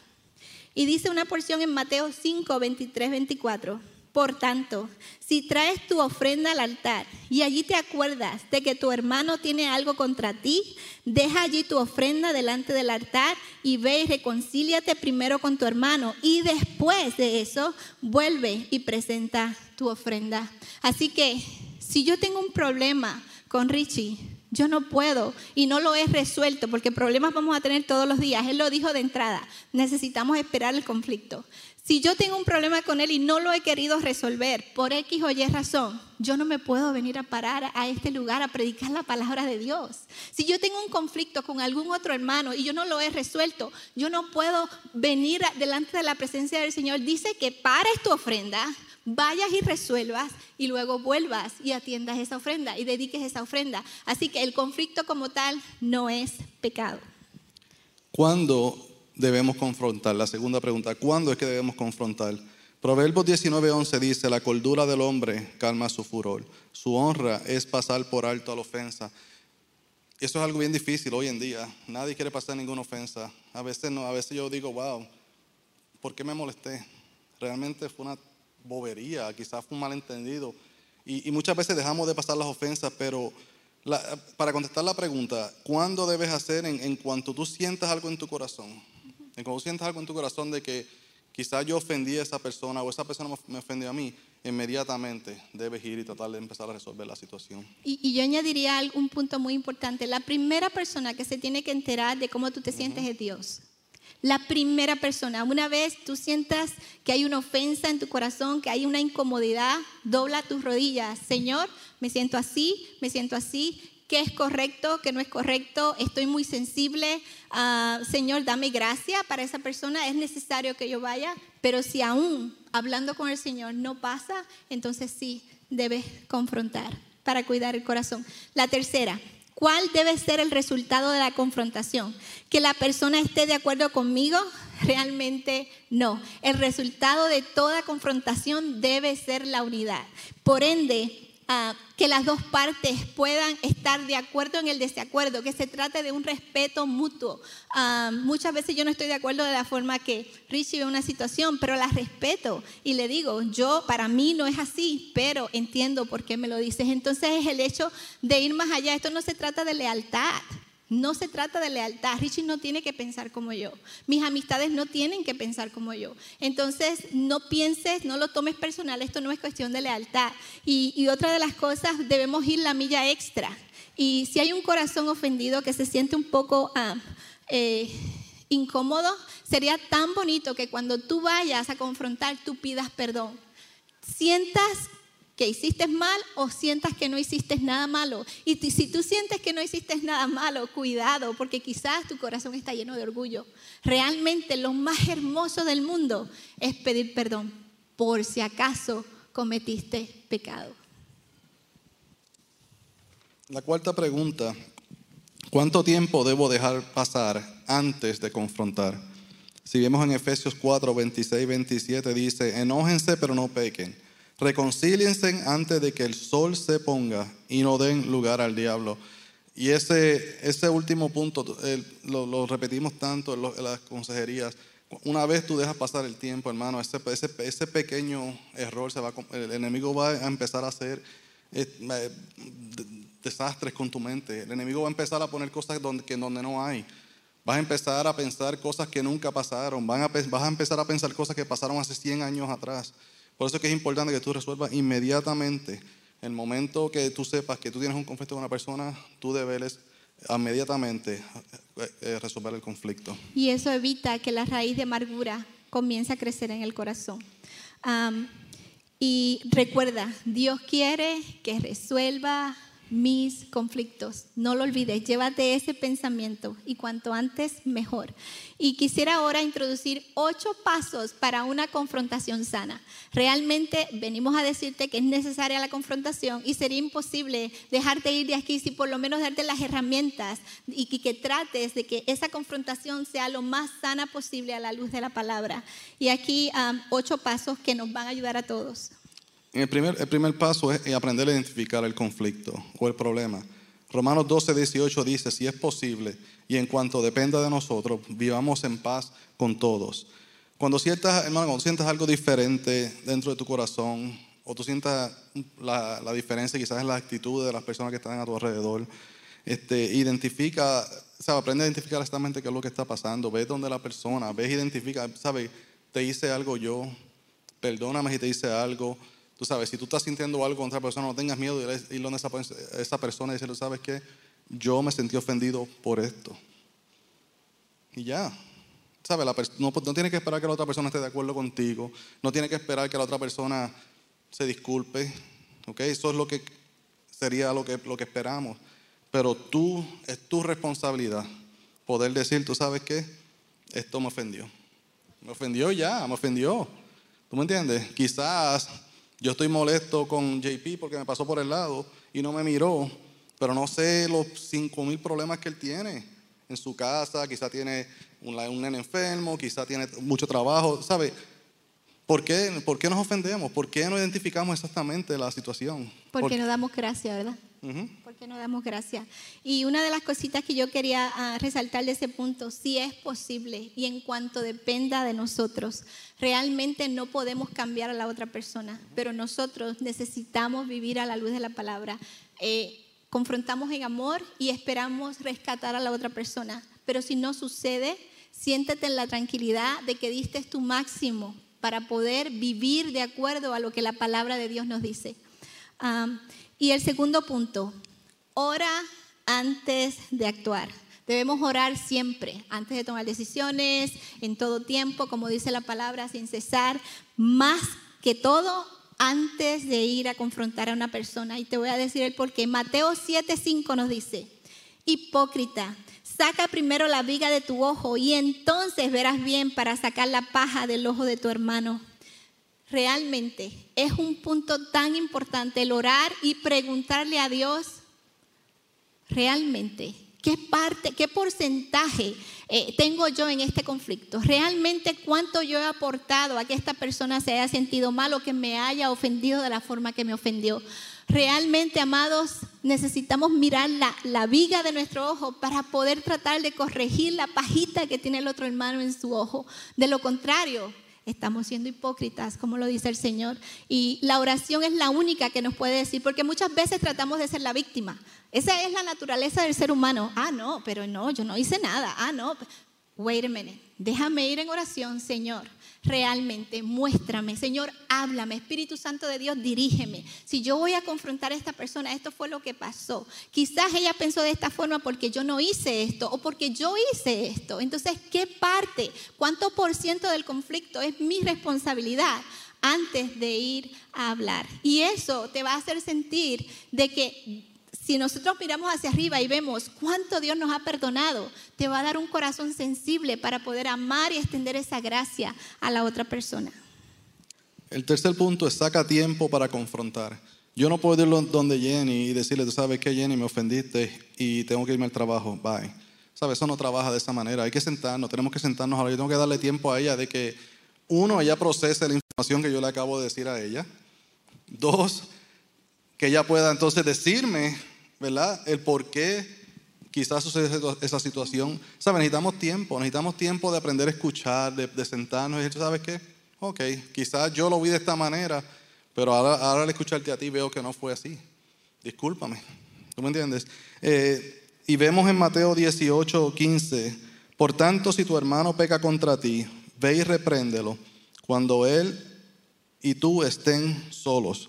Y dice una porción en Mateo 5, 23, 24. Por tanto, si traes tu ofrenda al altar y allí te acuerdas de que tu hermano tiene algo contra ti, deja allí tu ofrenda delante del altar y ve y reconcíliate primero con tu hermano y después de eso vuelve y presenta tu ofrenda. Así que si yo tengo un problema con Richie, yo no puedo y no lo he resuelto porque problemas vamos a tener todos los días. Él lo dijo de entrada, necesitamos esperar el conflicto. Si yo tengo un problema con él y no lo he querido resolver por X o Y razón, yo no me puedo venir a parar a este lugar a predicar la palabra de Dios. Si yo tengo un conflicto con algún otro hermano y yo no lo he resuelto, yo no puedo venir delante de la presencia del Señor. Dice que pares tu ofrenda, vayas y resuelvas y luego vuelvas y atiendas esa ofrenda y dediques esa ofrenda. Así que el conflicto como tal no es pecado. ¿Cuándo debemos confrontar? La segunda pregunta, ¿cuándo es que debemos confrontar? Proverbios 19:11 dice, la cordura del hombre calma su furor, su honra es pasar por alto a la ofensa. Eso es algo bien difícil hoy en día. Nadie quiere pasar ninguna ofensa. A veces no, a veces yo digo, wow, ¿por qué me molesté? Realmente fue una bobería, quizás fue un malentendido. Y, y muchas veces dejamos de pasar las ofensas, pero la- para contestar la pregunta, ¿cuándo debes hacer en, en cuanto tú sientas algo en tu corazón? En cuanto tú sientas algo en tu corazón de que quizás yo ofendí a esa persona o esa persona me- ofendió a mí, inmediatamente debes ir y tratar de empezar a resolver la situación. Y, y yo añadiría un punto muy importante. La primera persona que se tiene que enterar de cómo tú te sientes es Dios. La primera persona. Una vez tú sientas que hay una ofensa en tu corazón, que hay una incomodidad, dobla tus rodillas. Señor, me siento así, me siento así. ¿Qué es correcto? ¿Qué no es correcto? Estoy muy sensible. Ah, Señor, dame gracia para esa persona. Es necesario que yo vaya. Pero si aún hablando con el Señor no pasa, entonces sí debes confrontar para cuidar el corazón. La tercera, ¿cuál debe ser el resultado de la confrontación? ¿Que la persona esté de acuerdo conmigo? Realmente no. El resultado de toda confrontación debe ser la unidad. Por ende, ah, que las dos partes puedan estar de acuerdo en el desacuerdo, que se trate de un respeto mutuo. Ah, muchas veces yo no estoy de acuerdo de la forma que Richie ve una situación, pero la respeto y le digo, yo para mí no es así, pero entiendo por qué me lo dices. Entonces es el hecho de ir más allá. Esto no se trata de lealtad. No se trata de lealtad. Richie no tiene que pensar como yo. Mis amistades no tienen que pensar como yo. Entonces, no pienses, no lo tomes personal. Esto no es cuestión de lealtad. Y, otra de las cosas, debemos ir la milla extra. Y si hay un corazón ofendido que se siente un poco ah, eh, incómodo, sería tan bonito que cuando tú vayas a confrontar, tú pidas perdón. Sientas que hiciste mal o sientas que no hiciste nada malo. Y si tú sientes que no hiciste nada malo, cuidado, porque quizás tu corazón está lleno de orgullo. Realmente lo más hermoso del mundo es pedir perdón por si acaso cometiste pecado. La cuarta pregunta, ¿cuánto tiempo debo dejar pasar antes de confrontar? Si vemos en Efesios 4, 26, 27, dice, enójense pero no pequen, reconcíliense antes de que el sol se ponga y no den lugar al diablo. Y ese, ese último punto lo, repetimos tanto en, las consejerías. Una vez tú dejas pasar el tiempo, hermano, ese, ese, ese pequeño error se va, el enemigo va a empezar a hacer eh, eh, de- desastres con tu mente. El enemigo va a empezar a poner cosas donde, que donde no hay. Vas a empezar a pensar cosas que nunca pasaron. Van a, vas a empezar a pensar cosas que pasaron hace 100 años atrás. Por eso es que es importante que tú resuelvas inmediatamente. El momento que tú sepas que tú tienes un conflicto con una persona, tú debes inmediatamente eh, eh, resolver el conflicto. Y eso evita que la raíz de amargura comience a crecer en el corazón. Am, y recuerda, Dios quiere que resuelva mis conflictos. No lo olvides, llévate ese pensamiento y cuanto antes mejor. Y quisiera ahora introducir ocho pasos para una confrontación sana. Realmente venimos a decirte que es necesaria la confrontación y sería imposible dejarte ir de aquí si por lo menos darte las herramientas y que, trates de que esa confrontación sea lo más sana posible a la luz de la palabra. Y aquí am, ocho pasos que nos van a ayudar a todos. El primer, el primer paso es aprender a identificar el conflicto o el problema. Romanos 12, 18 dice, si es posible y en cuanto dependa de nosotros, vivamos en paz con todos. Cuando sientas, hermano, cuando sientas algo diferente dentro de tu corazón, o tú sientas la, la diferencia quizás en la actitud de las personas que están a tu alrededor, este, identifica, ¿sabe? aprende a identificar exactamente qué es lo que está pasando, ve donde la persona, ves, identifica, ¿sabe? Te hice algo yo, perdóname si te hice algo. Tú sabes, si tú estás sintiendo algo contra otra persona, no tengas miedo de ir donde esa, persona y decirle, ¿sabes qué? Yo me sentí ofendido por esto. Y ya. ¿Sabes? La no, no tienes que esperar que la otra persona esté de acuerdo contigo. No tienes que esperar que la otra persona se disculpe. ¿Ok? Eso es lo que sería lo que, lo que esperamos. Pero tú, es tu responsabilidad poder decir, ¿tú sabes qué? Esto me ofendió. Me ofendió ya, me ofendió. ¿Tú me entiendes? Quizás Yo estoy molesto con JP porque me pasó por el lado y no me miró, pero no sé los 5 mil problemas que él tiene en su casa, quizá tiene un, un nene enfermo, quizá tiene mucho trabajo, ¿sabe? ¿Por qué, ¿Por qué nos ofendemos? ¿Por qué no identificamos exactamente la situación? Porque no damos gracia, ¿verdad? Porque no damos gracias. Y una de las cositas que yo quería ah, resaltar de ese punto, si es posible y en cuanto dependa de nosotros, realmente no podemos cambiar a la otra persona, pero nosotros necesitamos vivir a la luz de la palabra. Eh, confrontamos en amor y esperamos rescatar a la otra persona, pero si no sucede, siéntete en la tranquilidad de que diste tu máximo para poder vivir de acuerdo a lo que la palabra de Dios nos dice. Y el segundo punto, ora antes de actuar. Debemos orar siempre, antes de tomar decisiones, en todo tiempo, como dice la palabra, sin cesar, más que todo antes de ir a confrontar a una persona. Y te voy a decir el porqué. Mateo 7:5 nos dice, hipócrita, saca primero la viga de tu ojo y entonces verás bien para sacar la paja del ojo de tu hermano realmente es un punto tan importante el orar y preguntarle a Dios realmente qué parte, qué porcentaje eh, tengo yo en este conflicto. Realmente cuánto yo he aportado a que esta persona se haya sentido mal o que me haya ofendido de la forma que me ofendió. Realmente, amados, necesitamos mirar la, la viga de nuestro ojo para poder tratar de corregir la pajita que tiene el otro hermano en su ojo. De lo contrario, estamos siendo hipócritas, como lo dice el Señor. Y la oración es la única que nos puede decir, porque muchas veces tratamos de ser la víctima. Esa es la naturaleza del ser humano. Ah, no, pero no, yo no hice nada. Ah, no. Wait a minute. Déjame ir en oración, Señor realmente, muéstrame, Señor, háblame, Espíritu Santo de Dios, dirígeme. Si yo voy a confrontar a esta persona, esto fue lo que pasó. Quizás ella pensó de esta forma porque yo no hice esto o porque yo hice esto. Entonces, ¿qué parte, cuánto por ciento del conflicto es mi responsabilidad? antes de ir a hablar. Y eso te va a hacer sentir de que si nosotros miramos hacia arriba y vemos cuánto Dios nos ha perdonado, te va a dar un corazón sensible para poder amar y extender esa gracia a la otra persona. El tercer punto es saca tiempo para confrontar. Yo no puedo ir donde Jenny y decirle, tú sabes que Jenny me ofendiste y tengo que irme al trabajo, bye. ¿Sabes? Eso no trabaja de esa manera. Hay que sentarnos, tenemos que sentarnos ahora. Yo tengo que darle tiempo a ella de que, uno, ella procese la información que yo le acabo de decir a ella. Dos, que ella pueda entonces decirme ¿verdad? El por qué quizás sucede esa situación. ¿Sabes? Necesitamos tiempo, necesitamos tiempo de aprender a escuchar, de, sentarnos y decir, ¿sabes qué? Ok, quizás yo lo vi de esta manera, pero ahora, al escucharte a ti veo que no fue así. Discúlpame. ¿Tú me entiendes? Eh, y vemos en Mateo 18, 15, por tanto, si tu hermano peca contra ti, ve y repréndelo cuando él y tú estén solos.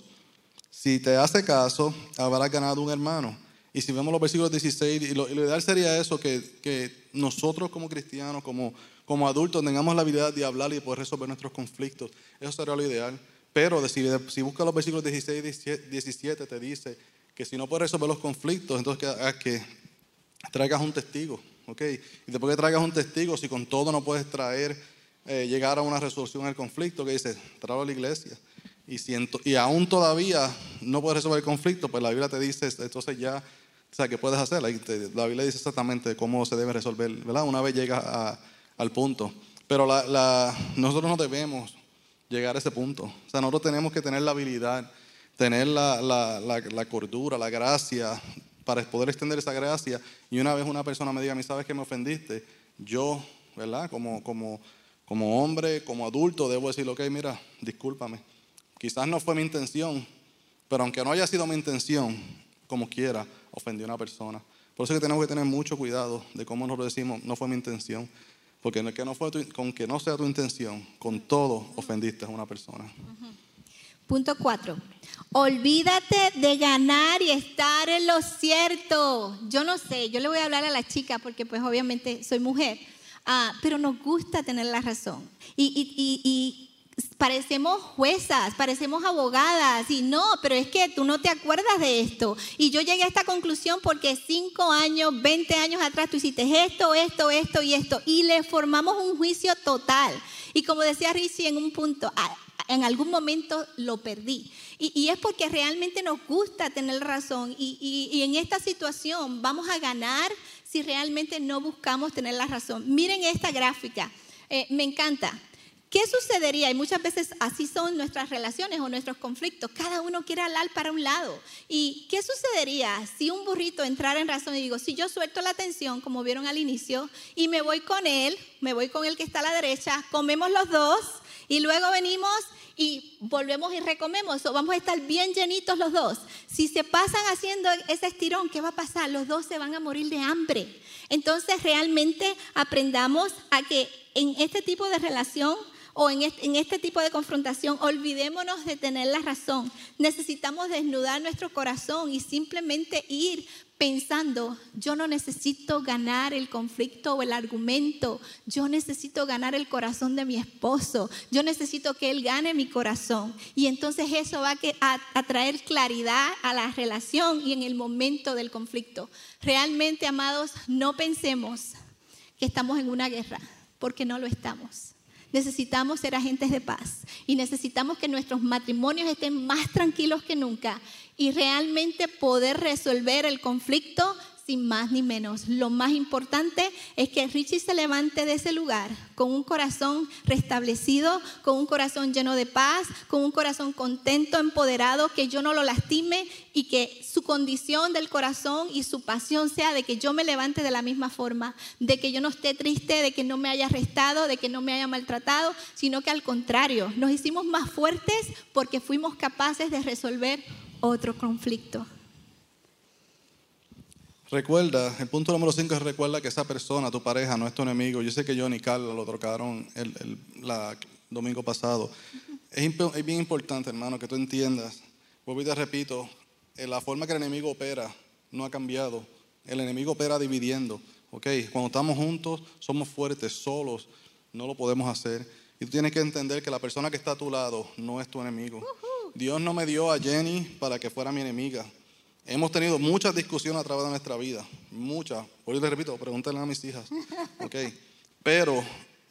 Si te hace caso, habrás ganado un hermano. Y si vemos los versículos 16, y lo, ideal sería eso, que, nosotros como cristianos, como, como adultos, tengamos la habilidad de hablar y de poder resolver nuestros conflictos. Eso sería lo ideal. Pero si, si buscas los versículos 16 y 17, te dice que si no puedes resolver los conflictos, entonces que, que traigas un testigo. ¿okay? Y después que traigas un testigo, si con todo no puedes traer, eh, llegar a una resolución del conflicto, que dice, tráelo a la iglesia. Y, aún todavía no puedes resolver el conflicto, pues la Biblia te dice, entonces ya, o sea, ¿qué puedes hacer? La, Biblia dice exactamente cómo se debe resolver, ¿verdad? Una vez llega al punto. Pero nosotros no debemos llegar a ese punto. O sea, nosotros tenemos que tener la habilidad, tener la, cordura, la gracia, para poder extender esa gracia. Y una vez una persona me diga, a sabes que me ofendiste, yo, ¿verdad? Como, como, como hombre, como adulto, debo decir, ok, mira, discúlpame Quizás no fue mi intención, pero aunque no haya sido mi intención, como quiera, ofendí a una persona. Por eso es que tenemos que tener mucho cuidado de cómo nos lo decimos, no fue mi intención. Porque que no fue con que no sea tu intención, con todo ofendiste a una persona. Punto cuatro. Olvídate de ganar y estar en lo cierto. Yo no sé, yo le voy a hablar a la chica porque pues obviamente soy mujer, ah, pero nos gusta tener la razón. y, y, y parecemos juezas, parecemos abogadas y no, pero es que tú no te acuerdas de esto. Y yo llegué a esta conclusión porque cinco años, 20 años atrás tú hiciste esto, esto, esto y esto y le formamos un juicio total. Y como decía Richie en un punto, en algún momento lo perdí. Y, y es porque realmente nos gusta tener razón. Y, y- y en esta situación vamos a ganar si realmente no buscamos tener la razón. Miren esta gráfica. Eh, me encanta. ¿Qué sucedería? Y muchas veces así son nuestras relaciones o nuestros conflictos. Cada uno quiere alar para un lado. ¿Y qué sucedería si un burrito entrara en razón y digo, si yo suelto la atención, como vieron al inicio, y me voy con él, me voy con el que está a la derecha, comemos los dos y luego venimos y volvemos y recomemos o vamos a estar bien llenitos los dos. Si se pasan haciendo ese estirón, ¿qué va a pasar? Los dos se van a morir de hambre. Entonces realmente aprendamos a que en este tipo de relación o en este, en este tipo de confrontación, olvidémonos de tener la razón. Necesitamos desnudar nuestro corazón y simplemente ir pensando, yo no necesito ganar el conflicto o el argumento, yo necesito ganar el corazón de mi esposo, yo necesito que él gane mi corazón. Y entonces eso va a, a traer claridad a la relación y en el momento del conflicto. Realmente, amados, no pensemos que estamos en una guerra, porque no lo estamos. Necesitamos ser agentes de paz y necesitamos que nuestros matrimonios estén más tranquilos que nunca y realmente poder resolver el conflicto sin más ni menos. Lo más importante es que Richie se levante de ese lugar con un corazón restablecido, con un corazón lleno de paz, con un corazón contento, empoderado, que yo no lo lastime y que su condición del corazón y su pasión sea de que yo me levante de la misma forma, de que yo no esté triste, de que no me haya arrestado, de que no me haya maltratado, sino que al contrario, nos hicimos más fuertes porque fuimos capaces de resolver otro conflicto. Recuerda, el punto número 5 es recuerda que esa persona, tu pareja, no es tu enemigo. Yo sé que John y Carla lo trocaron el, el la- domingo pasado. Es, es bien importante, hermano, que tú entiendas. Vuelvo y te repito, eh, la forma que el enemigo opera no ha cambiado. El enemigo opera dividiendo. ¿ok? Cuando estamos juntos, somos fuertes, solos, no lo podemos hacer. Y tú tienes que entender que la persona que está a tu lado no es tu enemigo. Dios no me dio a Jenny para que fuera mi enemiga. Hemos tenido muchas discusiones a través de nuestra vida, muchas. Eso te repito, pregúntenle a mis hijas. ¿ok? Pero,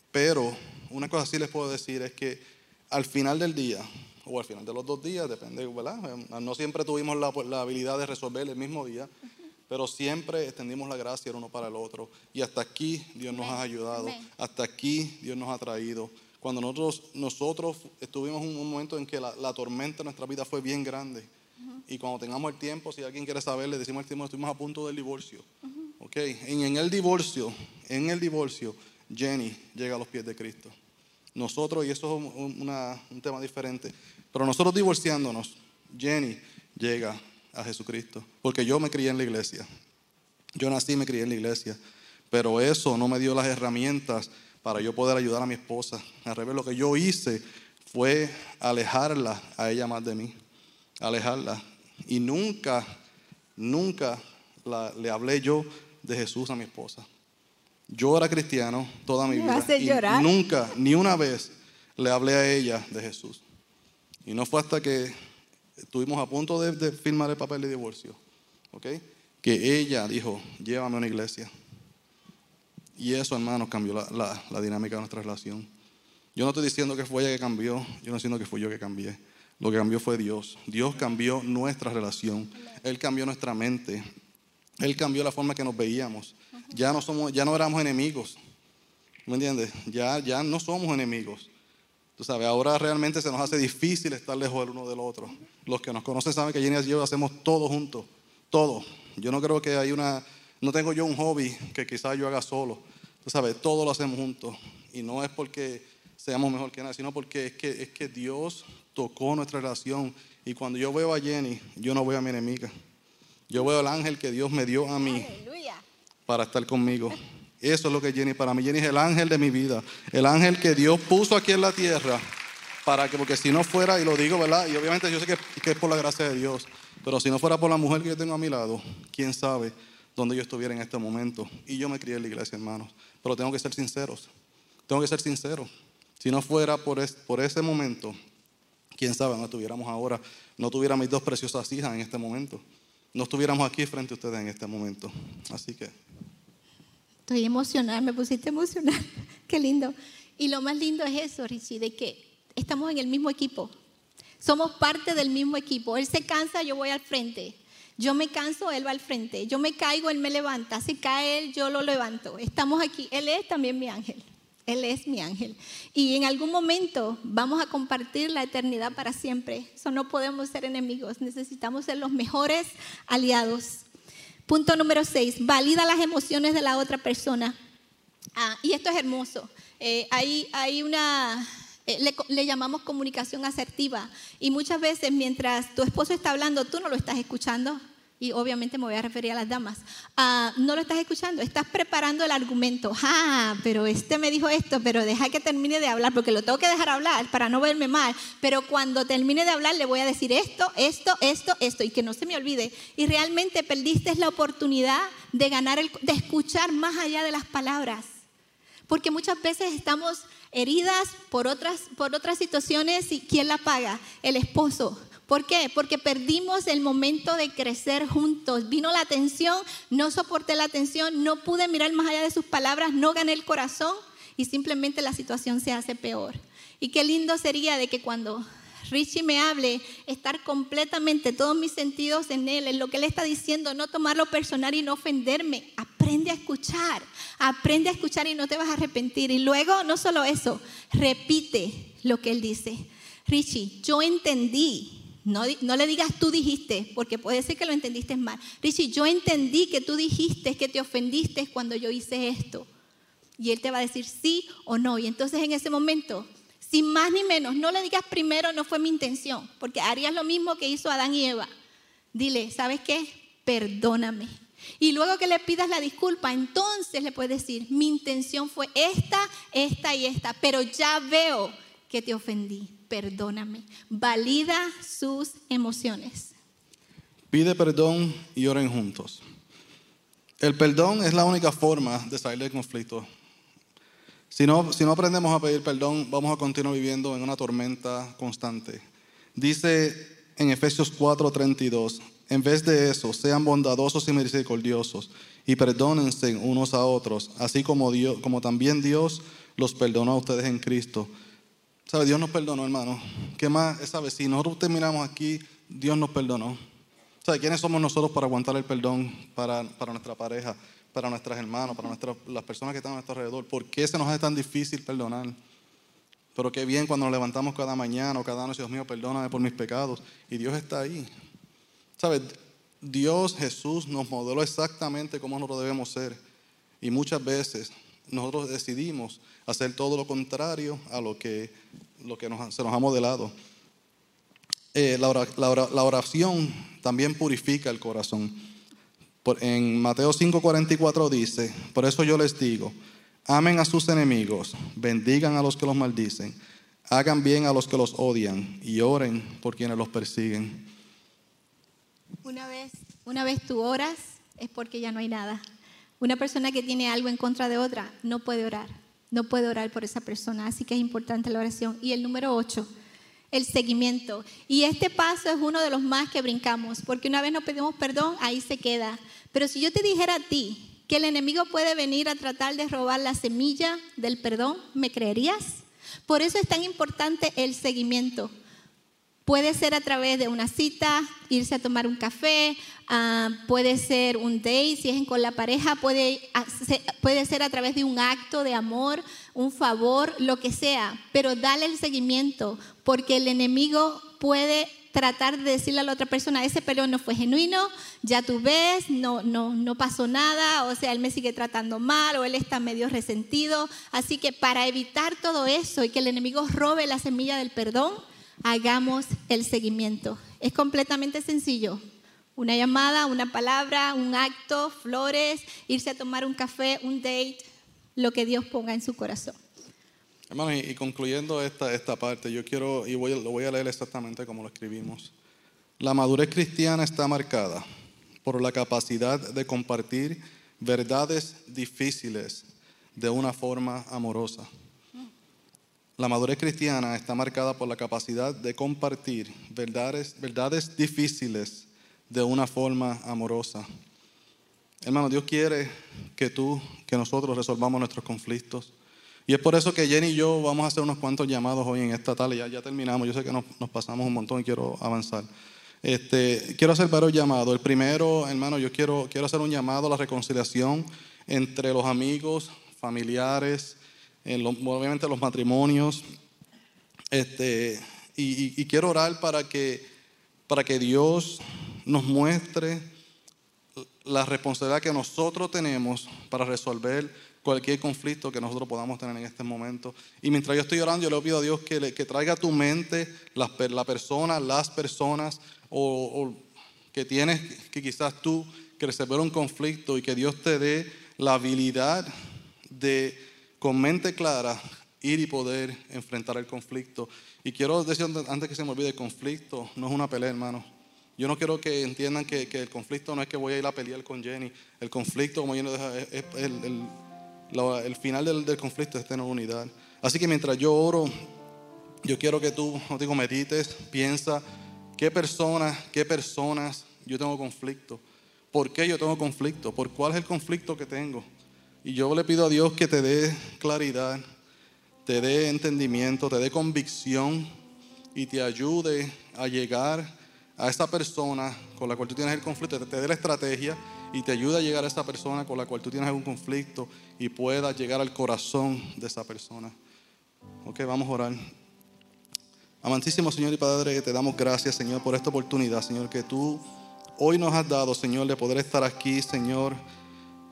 pero, una cosa sí les puedo decir es que al final del día, o al final de los dos días, depende, ¿verdad? Eh, No siempre tuvimos la, la habilidad de resolver el mismo día, pero siempre extendimos la gracia el uno para el otro. Y hasta aquí Dios nos ha ayudado, hasta aquí Dios nos ha traído. Cuando nosotros, nosotros estuvimos en un momento en que la, la tormenta en nuestra vida fue bien grande. Y cuando tengamos el tiempo, si alguien quiere saber, le decimos el tiempo, estuvimos a punto del divorcio. ¿Ok? En, en el divorcio, en el divorcio, Jenny llega a los pies de Cristo. Nosotros, y eso es un, un tema diferente, pero nosotros divorciándonos, Jenny llega a Jesucristo. Porque yo me crié en la iglesia. Yo nací y me crié en la iglesia. Pero eso no me dio las herramientas para yo poder ayudar a mi esposa. Al revés, lo que yo hice fue alejarla a ella más de mí. Alejarla. Y nunca, nunca la- le hablé yo de Jesús a mi esposa. Yo era cristiano toda mi vida. hace y llorar. nunca, ni una vez, le hablé a ella de Jesús. Y no fue hasta que estuvimos a punto de, de firmar el papel de divorcio, ¿ok? Que ella dijo, llévame a una iglesia. Y eso, hermanos, cambió la, la- la dinámica de nuestra relación. Yo no estoy diciendo que fue ella que cambió, yo no estoy diciendo que fui yo que cambié. Lo que cambió fue Dios. Dios cambió nuestra relación. Él cambió nuestra mente. Él cambió la forma que nos veíamos. Ya no somos, ya no éramos enemigos. ¿Me entiendes? Ya, ya no somos enemigos. Tú sabes, ahora realmente se nos hace difícil estar lejos el uno del otro. Los que nos conocen saben que Jenny y yo hacemos todo juntos, todo. Yo no creo que hay una, no tengo yo un hobby que quizás yo haga solo. Tú sabes, todo lo hacemos juntos. Y no es porque seamos mejor que nadie, sino porque es que, es que Dios tocó nuestra relación. Y cuando yo veo a Jenny, yo no veo a mi enemiga. Yo veo al ángel que Dios me dio a mí Aleluya. para estar conmigo. Eso es lo que Jenny para mí. Jenny es el ángel de mi vida. El ángel que Dios puso aquí en la tierra para que, porque si no fuera, y lo digo, ¿verdad? Y obviamente yo sé que, que es por la gracia de Dios, pero si no fuera por la mujer que yo tengo a mi lado, quién sabe dónde yo estuviera en este momento. Y yo me crié en la iglesia, hermanos. Pero tengo que ser sinceros. Tengo que ser sincero. Si no fuera por, es- por ese momento, quién sabe dónde estuviéramos ahora. No tuviera mis dos preciosas hijas en este momento. No estuviéramos aquí frente a ustedes en este momento. Así que. Estoy emocionada, me pusiste emocionada. Qué lindo. Y lo más lindo es eso, Richie, de que estamos en el mismo equipo. Somos parte del mismo equipo. Él se cansa, yo voy al frente. Yo me canso, él va al frente. Yo me caigo, él me levanta. Si cae él, yo lo levanto. Estamos aquí. Él es también mi ángel. Él es mi ángel. Y en algún momento vamos a compartir la eternidad para siempre. Eso no podemos ser enemigos. Necesitamos ser los mejores aliados. Punto número seis. Valida las emociones de la otra persona. Ah, y esto es hermoso. Eh, hay, hay una, eh, le, le, llamamos comunicación asertiva. Y muchas veces mientras tu esposo está hablando, tú no lo estás escuchando y obviamente me voy a referir a las damas, ah, no lo estás escuchando, estás preparando el argumento, ah, pero este me dijo esto, pero deja que termine de hablar, porque lo tengo que dejar hablar para no verme mal, pero cuando termine de hablar le voy a decir esto, esto, esto, esto, y que no se me olvide. Y realmente perdiste la oportunidad de ganar, el, de escuchar más allá de las palabras, porque muchas veces estamos heridas por otras, por otras situaciones y ¿quién la paga? El esposo ¿Por qué? Porque perdimos el momento de crecer juntos. Vino la tensión, no soporté la tensión, no pude mirar más allá de sus palabras, no gané el corazón y simplemente la situación se hace peor. Y qué lindo sería de que cuando Richie me hable, estar completamente todos mis sentidos en él, en lo que él está diciendo, no tomarlo personal y no ofenderme. Aprende a escuchar, aprende a escuchar y no te vas a arrepentir. Y luego, no solo eso, repite lo que él dice. Richie, yo entendí no, le digas tú dijiste, porque puede ser que lo entendiste mal. Richie, yo entendí que tú dijiste que te ofendiste cuando yo hice esto. Y él te va a decir sí o no. Y entonces en ese momento, sin más ni menos, no le digas primero, no fue mi intención, porque harías lo mismo que hizo Adán y Eva. Dile, ¿sabes qué? Perdóname. Y luego que le pidas la disculpa, entonces le puedes decir, mi intención fue esta, esta y esta, pero ya veo que te ofendí perdóname. Valida sus emociones. Pide perdón y oren juntos. El perdón es la única forma de salir del conflicto. Si no, si no aprendemos a pedir perdón, vamos a continuar viviendo en una tormenta constante. Dice en Efesios 4:32, en vez de eso, sean bondadosos y misericordiosos y perdónense unos a otros, así como, Dios, como también Dios los perdonó a ustedes en Cristo. ¿Sabe? Dios nos perdonó, hermano. ¿Qué más? ¿Sabe? Si nosotros terminamos aquí, Dios nos perdonó. ¿Sabe? ¿Quiénes somos nosotros para aguantar el perdón para, para nuestra pareja, para nuestras hermanas, para nuestras, las personas que están a nuestro alrededor? ¿Por qué se nos hace tan difícil perdonar? Pero qué bien cuando nos levantamos cada mañana o cada noche, Dios mío, perdóname por mis pecados. Y Dios está ahí. ¿Sabe? Dios, Jesús, nos modeló exactamente cómo nosotros debemos ser. Y muchas veces nosotros decidimos hacer todo lo contrario a lo que, lo que se nos ha modelado. Eh, la, oración también purifica el corazón. en Mateo 5:44 dice, por eso yo les digo, amen a sus enemigos, bendigan a los que los maldicen, hagan bien a los que los odian y oren por quienes los persiguen. Una vez, una vez tú oras es porque ya no hay nada. Una persona que tiene algo en contra de otra no puede orar, no puede orar por esa persona, así que es importante la oración. Y el número ocho, el seguimiento. Y este paso es uno de los más que brincamos, porque una vez nos pedimos perdón, ahí se queda. Pero si yo te dijera a ti que el enemigo puede venir a tratar de robar la semilla del perdón, ¿me creerías? Por eso es tan importante el seguimiento. Puede ser a través de una cita, irse a tomar un café, uh, puede ser un date, si es con la pareja, puede, puede ser a través de un acto de amor, un favor, lo que sea, pero dale el seguimiento, porque el enemigo puede tratar de decirle a la otra persona, ese perdón no fue genuino, ya tú ves, no, no, no pasó nada, o sea, él me sigue tratando mal o él está medio resentido. Así que para evitar todo eso y que el enemigo robe la semilla del perdón, hagamos el seguimiento. Es completamente sencillo. Una llamada, una palabra, un acto, flores, irse a tomar un café, un date, lo que Dios ponga en su corazón. Hermano, y, concluyendo esta, esta parte, yo quiero, y lo voy a leer exactamente como lo escribimos. La madurez cristiana está marcada por la capacidad de compartir verdades difíciles de una forma amorosa. La madurez cristiana está marcada por la capacidad de compartir verdades, verdades difíciles de una forma amorosa. Hermano, Dios quiere que tú, que nosotros resolvamos nuestros conflictos. Y es por eso que Jenny y yo vamos a hacer unos cuantos llamados hoy en esta tarde. Ya, ya terminamos, yo sé que nos, pasamos un montón y quiero avanzar. Este, quiero hacer varios llamados. El primero, hermano, yo quiero, quiero hacer un llamado a la reconciliación entre los amigos, familiares, en los- obviamente los matrimonios. Este, y, y- y quiero orar para que, para que Dios nos muestre la responsabilidad que nosotros tenemos para resolver cualquier conflicto que nosotros podamos tener en este momento. Y mientras yo estoy orando, yo le pido a Dios que, le- que traiga a tu mente per- la persona, las personas o, o que tienes que quizás tú que resolver un conflicto y que Dios te dé la habilidad de con mente clara ir y poder enfrentar el conflicto. Y quiero decir antes que se me olvide, el conflicto no es una pelea, hermano. Yo no quiero que entiendan que, que el conflicto no es que voy a ir a pelear con Jenny. El conflicto, como yo lo dejo, es, es el, el- el final del, del conflicto es tener unidad. Así que mientras yo oro, yo quiero que tú, no digo, medites, piensa qué personas, qué personas yo tengo conflicto. ¿Por qué yo tengo conflicto? ¿Por cuál es el conflicto que tengo? Y yo le pido a Dios que te dé claridad, te dé entendimiento, te dé convicción y te ayude a llegar a esa persona con la cual tú tienes el conflicto, te, dé la estrategia y te ayude a llegar a esa persona con la cual tú tienes algún conflicto y puedas llegar al corazón de esa persona. Ok, vamos a orar. Amantísimo Señor y Padre, te damos gracias, Señor, por esta oportunidad, Señor, que tú hoy nos has dado, Señor, de poder estar aquí, Señor,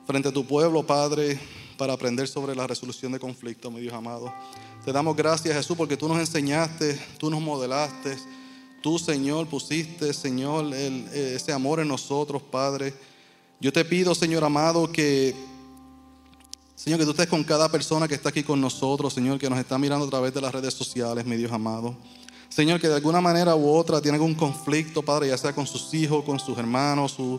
frente a tu pueblo, Padre, para aprender sobre la resolución de conflictos, mi Dios amado. Te damos gracias, Jesús, porque tú nos enseñaste, tú nos modelaste, tú, Señor, pusiste, Señor, el- ese amor en nosotros, Padre. Yo te pido, Señor amado, que Señor, que tú estés con cada persona que está aquí con nosotros, Señor, que nos está mirando a través de las redes sociales, mi Dios amado. Señor, que de alguna manera u otra tiene algún conflicto, Padre, ya sea con sus hijos, con sus hermanos, su,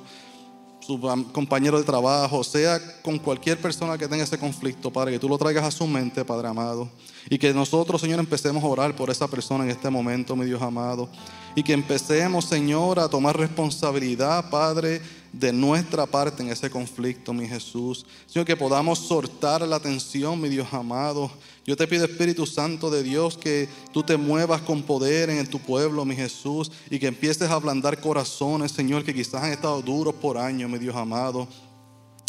su compañero de trabajo, sea con cualquier persona que tenga ese conflicto, Padre, que tú lo traigas a su mente, Padre amado. Y que nosotros, Señor, empecemos a orar por esa persona en este momento, mi Dios amado. Y que empecemos, Señor, a tomar responsabilidad, Padre, de nuestra parte en ese conflicto, mi Jesús. Señor, que podamos soltar la atención, mi Dios amado. Yo te pido, Espíritu Santo de Dios, que tú te muevas con poder en tu pueblo, mi Jesús, y que empieces a ablandar corazones, Señor, que quizás han estado duros por años, mi Dios amado.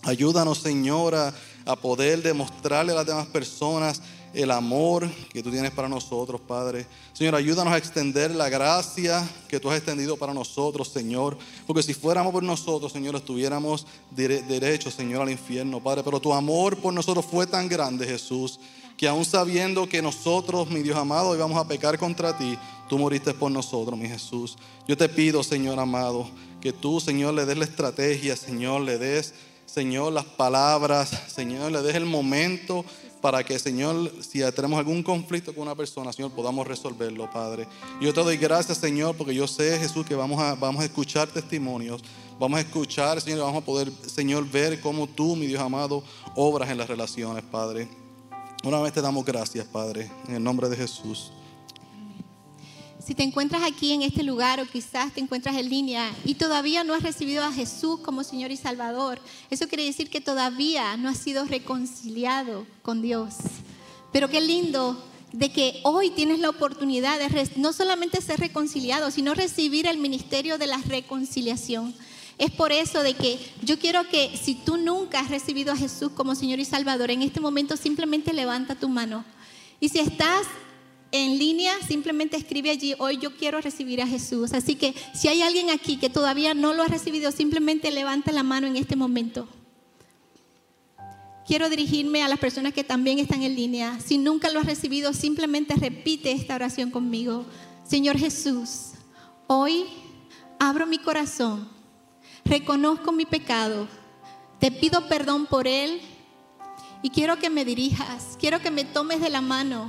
Ayúdanos, Señor, a, poder demostrarle a las demás personas el amor que tú tienes para nosotros, Padre. Señor, ayúdanos a extender la gracia que tú has extendido para nosotros, Señor. Porque si fuéramos por nosotros, Señor, estuviéramos derechos, Señor, al infierno, Padre. Pero tu amor por nosotros fue tan grande, Jesús, que aún sabiendo que nosotros, mi Dios amado, íbamos a pecar contra ti, tú moriste por nosotros, mi Jesús. Yo te pido, Señor amado, que tú, Señor, le des la estrategia, Señor, le des, Señor, las palabras, Señor, le des el momento para que, Señor, si tenemos algún conflicto con una persona, Señor, podamos resolverlo, Padre. Yo te doy gracias, Señor, porque yo sé, Jesús, que vamos a, vamos a escuchar testimonios, vamos a escuchar, Señor, y vamos a poder, Señor, ver cómo tú, mi Dios amado, obras en las relaciones, Padre. Una vez te damos gracias, Padre, en el nombre de Jesús. Si te encuentras aquí en este lugar o quizás te encuentras en línea y todavía no has recibido a Jesús como Señor y Salvador, eso quiere decir que todavía no has sido reconciliado con Dios. Pero qué lindo de que hoy tienes la oportunidad de no solamente ser reconciliado, sino recibir el ministerio de la reconciliación. Es por eso de que yo quiero que si tú nunca has recibido a Jesús como Señor y Salvador, en este momento simplemente levanta tu mano. Y si estás en línea, simplemente escribe allí, hoy yo quiero recibir a Jesús. Así que si hay alguien aquí que todavía no lo ha recibido, simplemente levanta la mano en este momento. Quiero dirigirme a las personas que también están en línea. Si nunca lo has recibido, simplemente repite esta oración conmigo. Señor Jesús, hoy abro mi corazón, reconozco mi pecado, te pido perdón por él y quiero que me dirijas, quiero que me tomes de la mano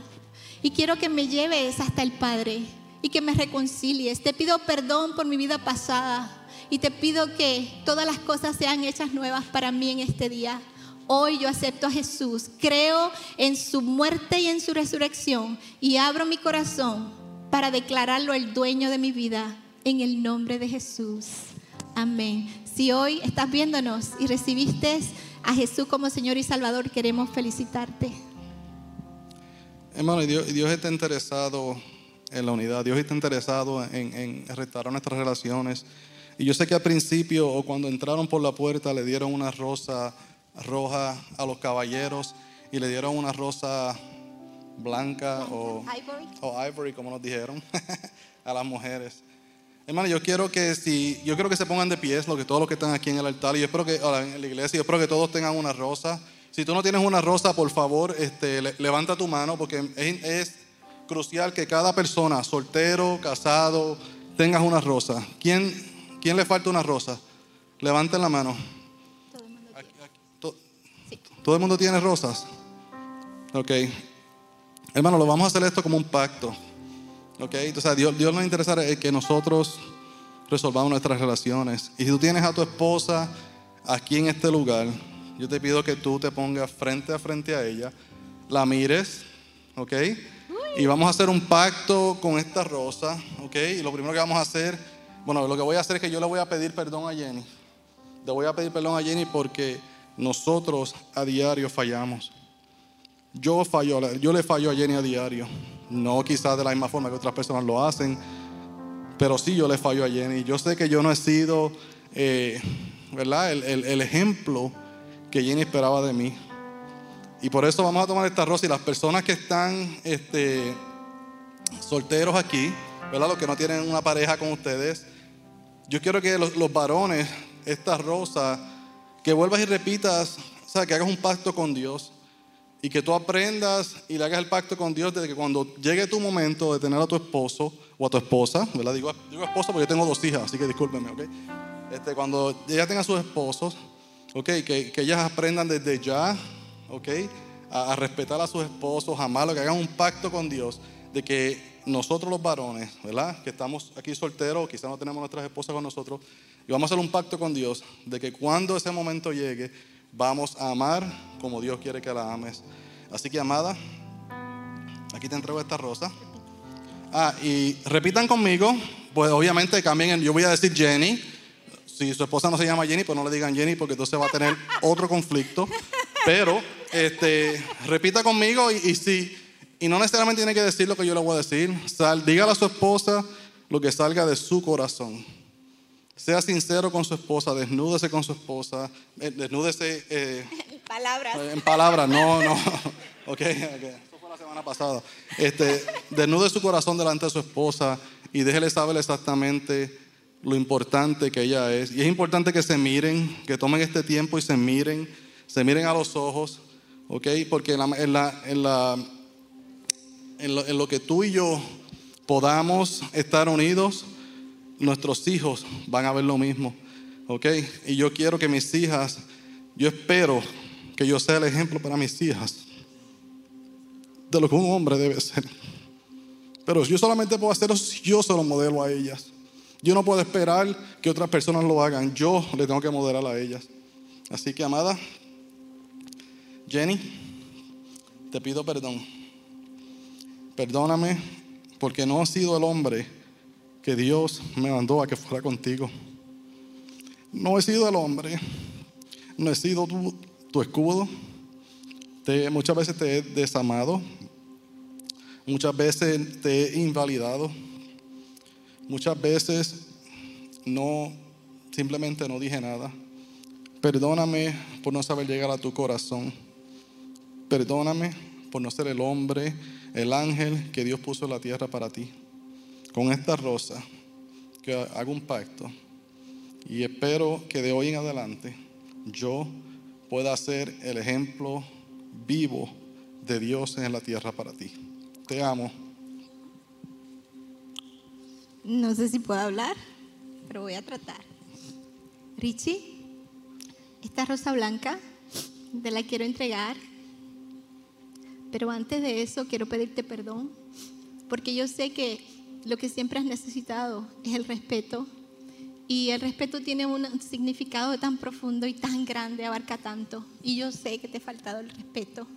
y quiero que me lleves hasta el Padre y que me reconcilies. Te pido perdón por mi vida pasada y te pido que todas las cosas sean hechas nuevas para mí en este día. Hoy yo acepto a Jesús, creo en su muerte y en su resurrección y abro mi corazón para declararlo el dueño de mi vida en el nombre de Jesús. Amén. Si hoy estás viéndonos y recibiste a Jesús como Señor y Salvador, queremos felicitarte. Hermano, Dios, está interesado en la unidad. Dios está interesado en, en restaurar nuestras relaciones. Y yo sé que al principio o cuando entraron por la puerta le dieron una rosa roja a los caballeros y le dieron una rosa blanca o Ivory. o ivory, como nos dijeron, a las mujeres. Hermano, yo quiero que si, yo quiero que se pongan de pies, lo que todos los que están aquí en el altar, y yo espero que, en la iglesia, yo espero que todos tengan una rosa. Si tú no tienes una rosa, por favor, este, le- levanta tu mano, porque es, crucial que cada persona, soltero, casado, tengas una rosa. ¿Quién, quién le falta una rosa? Levanten la mano. Aquí, aquí, to- ¿Todo el mundo tiene rosas? Ok. Hermano, lo vamos a hacer esto como un pacto. ¿Ok? Entonces, a Dios, Dios nos interesa es que nosotros resolvamos nuestras relaciones. Y si tú tienes a tu esposa aquí en este lugar, yo te pido que tú te pongas frente a frente a ella, la mires, ¿ok? Y vamos a hacer un pacto con esta rosa, ¿ok? Y lo primero que vamos a hacer, bueno, lo que voy a hacer es que yo le voy a pedir perdón a Jenny. Le voy a pedir perdón a Jenny porque nosotros a diario fallamos. Yo fallo, yo le fallo a Jenny a diario. No quizás de la misma forma que otras personas lo hacen, pero sí yo le fallo a Jenny. Yo sé que yo no he sido, eh, ¿verdad? El, el- el ejemplo que Jenny esperaba de mí. Y por eso vamos a tomar esta rosa y las personas que están este, solteros aquí, ¿verdad? Los que no tienen una pareja con ustedes, yo quiero que los, los varones, esta rosa, que vuelvas y repitas, o sea, que hagas un pacto con Dios y que tú aprendas y le hagas el pacto con Dios de que cuando llegue tu momento de tener a tu esposo o a tu esposa, ¿verdad? Digo, digo esposa porque yo tengo dos hijas, así que discúlpenme, ¿ok? Este, cuando ella tenga sus esposos, ¿ok? Que, que ellas aprendan desde ya, ¿ok? A, a respetar a sus esposos, amarlos, que hagan un pacto con Dios de que nosotros los varones, ¿verdad? Que estamos aquí solteros, quizás no tenemos nuestras esposas con nosotros, y vamos a hacer un pacto con Dios de que cuando ese momento llegue, vamos a amar como Dios quiere que la ames. Así que, amada, aquí te entrego esta rosa. Ah, y repitan conmigo, pues obviamente cambien, yo voy a decir Jenny. Si su esposa no se llama Jenny, pues no le digan Jenny porque entonces va a tener otro conflicto. Pero, este, repita conmigo y, y si, y no necesariamente tiene que decir lo que yo le voy a decir. Sal, dígale a su esposa lo que salga de su corazón. Sea sincero con su esposa, desnúdese con su esposa, eh, desnúdese eh, Palabras. en palabras, no, no. Ok, ok. Eso fue la semana pasada. Este, desnude su corazón delante de su esposa y déjele saber exactamente lo importante que ella es. Y es importante que se miren, que tomen este tiempo y se miren, se miren a los ojos, ok, porque en, la, en, la, en, la- en lo, en lo que tú y yo podamos estar unidos, nuestros hijos van a ver lo mismo, ok. Y yo quiero que mis hijas, yo espero que yo sea el ejemplo para mis hijas de lo que un hombre debe ser. Pero yo solamente puedo hacerlo si yo se lo modelo a ellas. Yo no puedo esperar que otras personas lo hagan. Yo le tengo que modelar a ellas. Así que, amada, Jenny, te pido perdón. Perdóname porque no he sido el hombre que Dios me mandó a que fuera contigo. No he sido el hombre. No he sido tu, escudo. Te- muchas veces te he desamado. Muchas veces te he invalidado. Muchas veces no, simplemente no dije nada. Perdóname por no saber llegar a tu corazón. Perdóname por no ser el hombre, el ángel que Dios puso en la tierra para ti. Con esta rosa, que hago un pacto. Y espero que de hoy en adelante yo pueda ser el ejemplo vivo de Dios en la tierra para ti. Te amo. No sé si puedo hablar, pero voy a tratar. Richie, esta rosa blanca te la quiero entregar, pero antes de eso quiero pedirte perdón, porque yo sé que lo que siempre has necesitado es el respeto, y el respeto tiene un significado tan profundo y tan grande, abarca tanto, y yo sé que te he faltado el respeto,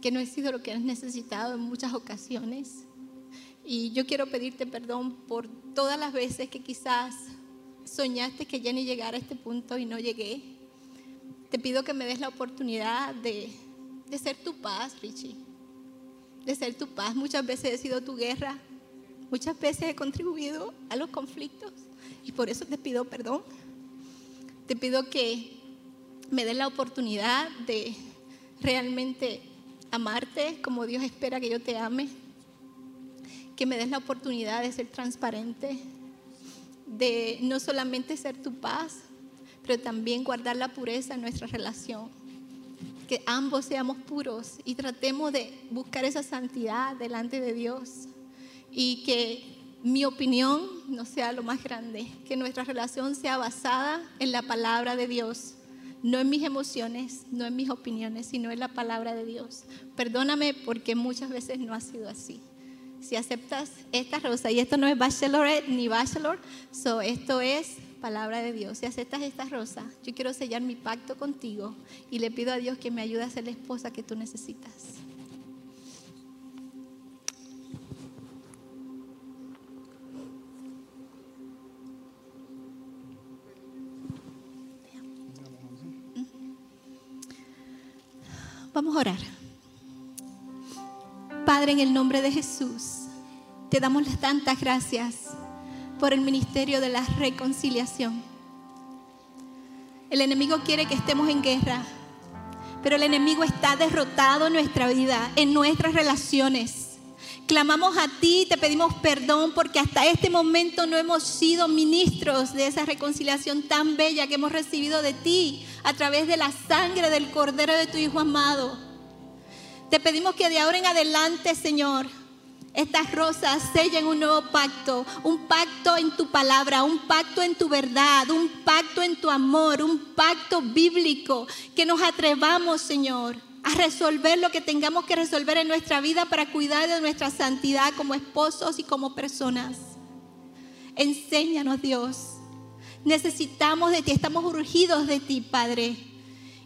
que no he sido lo que has necesitado en muchas ocasiones. Y yo quiero pedirte perdón por todas las veces que quizás soñaste que Jenny llegara a este punto y no llegué. Te pido que me des la oportunidad de, de ser tu paz, Richie. de ser tu paz. Muchas veces he sido tu guerra. Muchas veces he contribuido a los conflictos y por eso te pido perdón. Te pido que me des la oportunidad de realmente amarte como Dios espera que yo te ame. Que me des la oportunidad de ser transparente, de no solamente ser tu paz, pero también guardar la pureza en nuestra relación. Que ambos seamos puros y tratemos de buscar esa santidad delante de Dios. Y que mi opinión no sea lo más grande, que nuestra relación sea basada en la palabra de Dios, no en mis emociones, no en mis opiniones, sino en la palabra de Dios. Perdóname porque muchas veces no ha sido así. Si aceptas esta rosa, y esto no es bachelorette ni bachelor, so esto es palabra de Dios. Si aceptas esta rosa, yo quiero sellar mi pacto contigo y le pido a Dios que me ayude a ser la esposa que tú necesitas. Vamos a orar. Padre, en el nombre de Jesús, te damos las tantas gracias por el ministerio de la reconciliación. El enemigo quiere que estemos en guerra, pero el enemigo está derrotado en nuestra vida, en nuestras relaciones. Clamamos a ti, te pedimos perdón porque hasta este momento no hemos sido ministros de esa reconciliación tan bella que hemos recibido de ti a través de la sangre del Cordero de tu Hijo amado. Te pedimos que de ahora en adelante, Señor, estas rosas sellen un nuevo pacto, un pacto en tu palabra, un pacto en tu verdad, un pacto en tu amor, un pacto bíblico, que nos atrevamos, Señor, a resolver lo que tengamos que resolver en nuestra vida para cuidar de nuestra santidad como esposos y como personas. Enséñanos, Dios. Necesitamos de ti, estamos urgidos de ti, Padre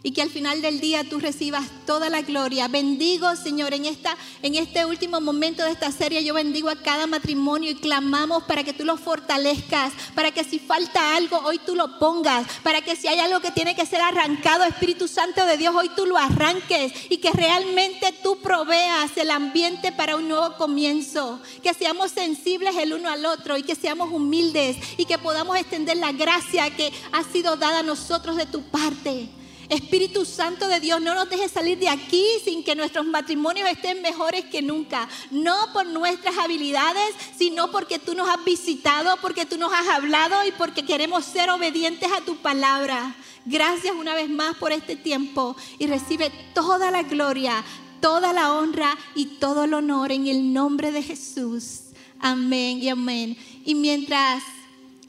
y que al final del día tú recibas toda la gloria. Bendigo, Señor, en, esta, en este último momento de esta serie, yo bendigo a cada matrimonio y clamamos para que tú lo fortalezcas, para que si falta algo, hoy tú lo pongas, para que si hay algo que tiene que ser arrancado, Espíritu Santo de Dios, hoy tú lo arranques y que realmente tú proveas el ambiente para un nuevo comienzo, que seamos sensibles el uno al otro y que seamos humildes y que podamos extender la gracia que ha sido dada a nosotros de tu parte. Espíritu Santo de Dios, no nos dejes salir de aquí sin que nuestros matrimonios estén mejores que nunca. No por nuestras habilidades, sino porque tú nos has visitado, porque tú nos has hablado y porque queremos ser obedientes a tu palabra. Gracias una vez más por este tiempo y recibe toda la gloria, toda la honra y todo el honor en el nombre de Jesús. Amén y amén. Y mientras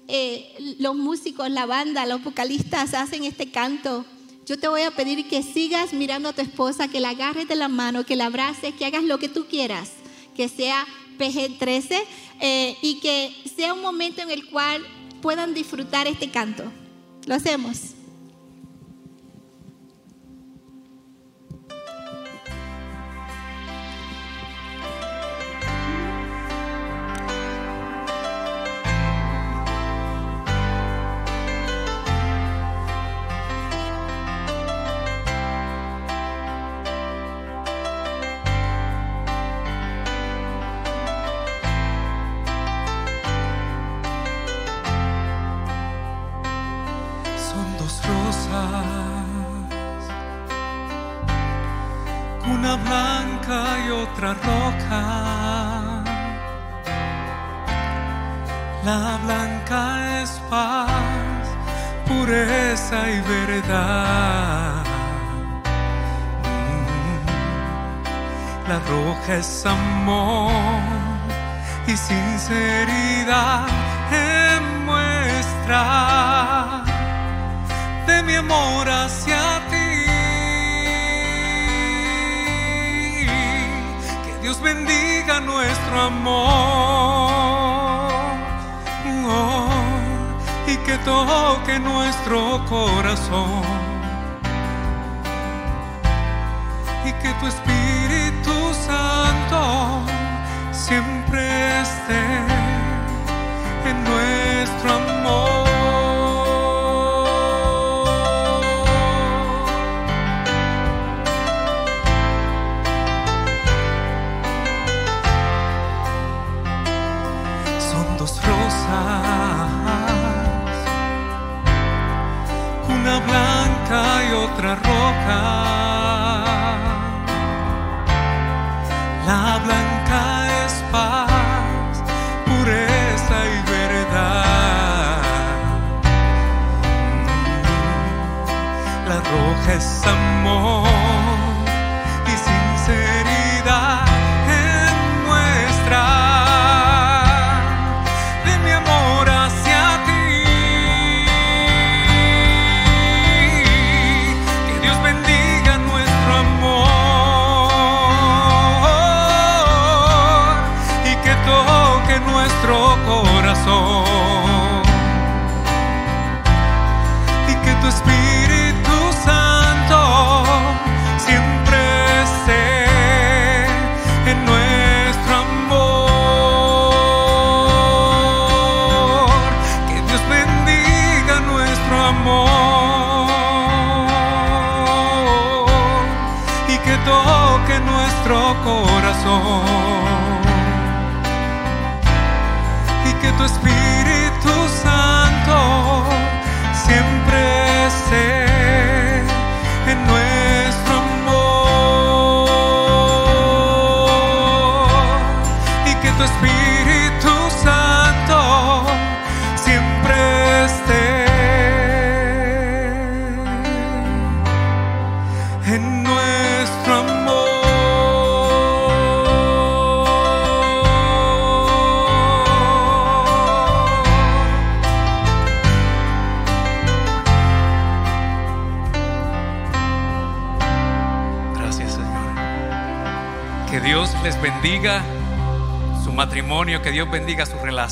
eh, los músicos, la banda, los vocalistas hacen este canto, yo te voy a pedir que sigas mirando a tu esposa, que la agarres de la mano, que la abraces, que hagas lo que tú quieras, que sea PG-13 eh, y que sea un momento en el cual puedan disfrutar este canto. Lo hacemos.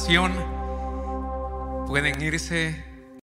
Su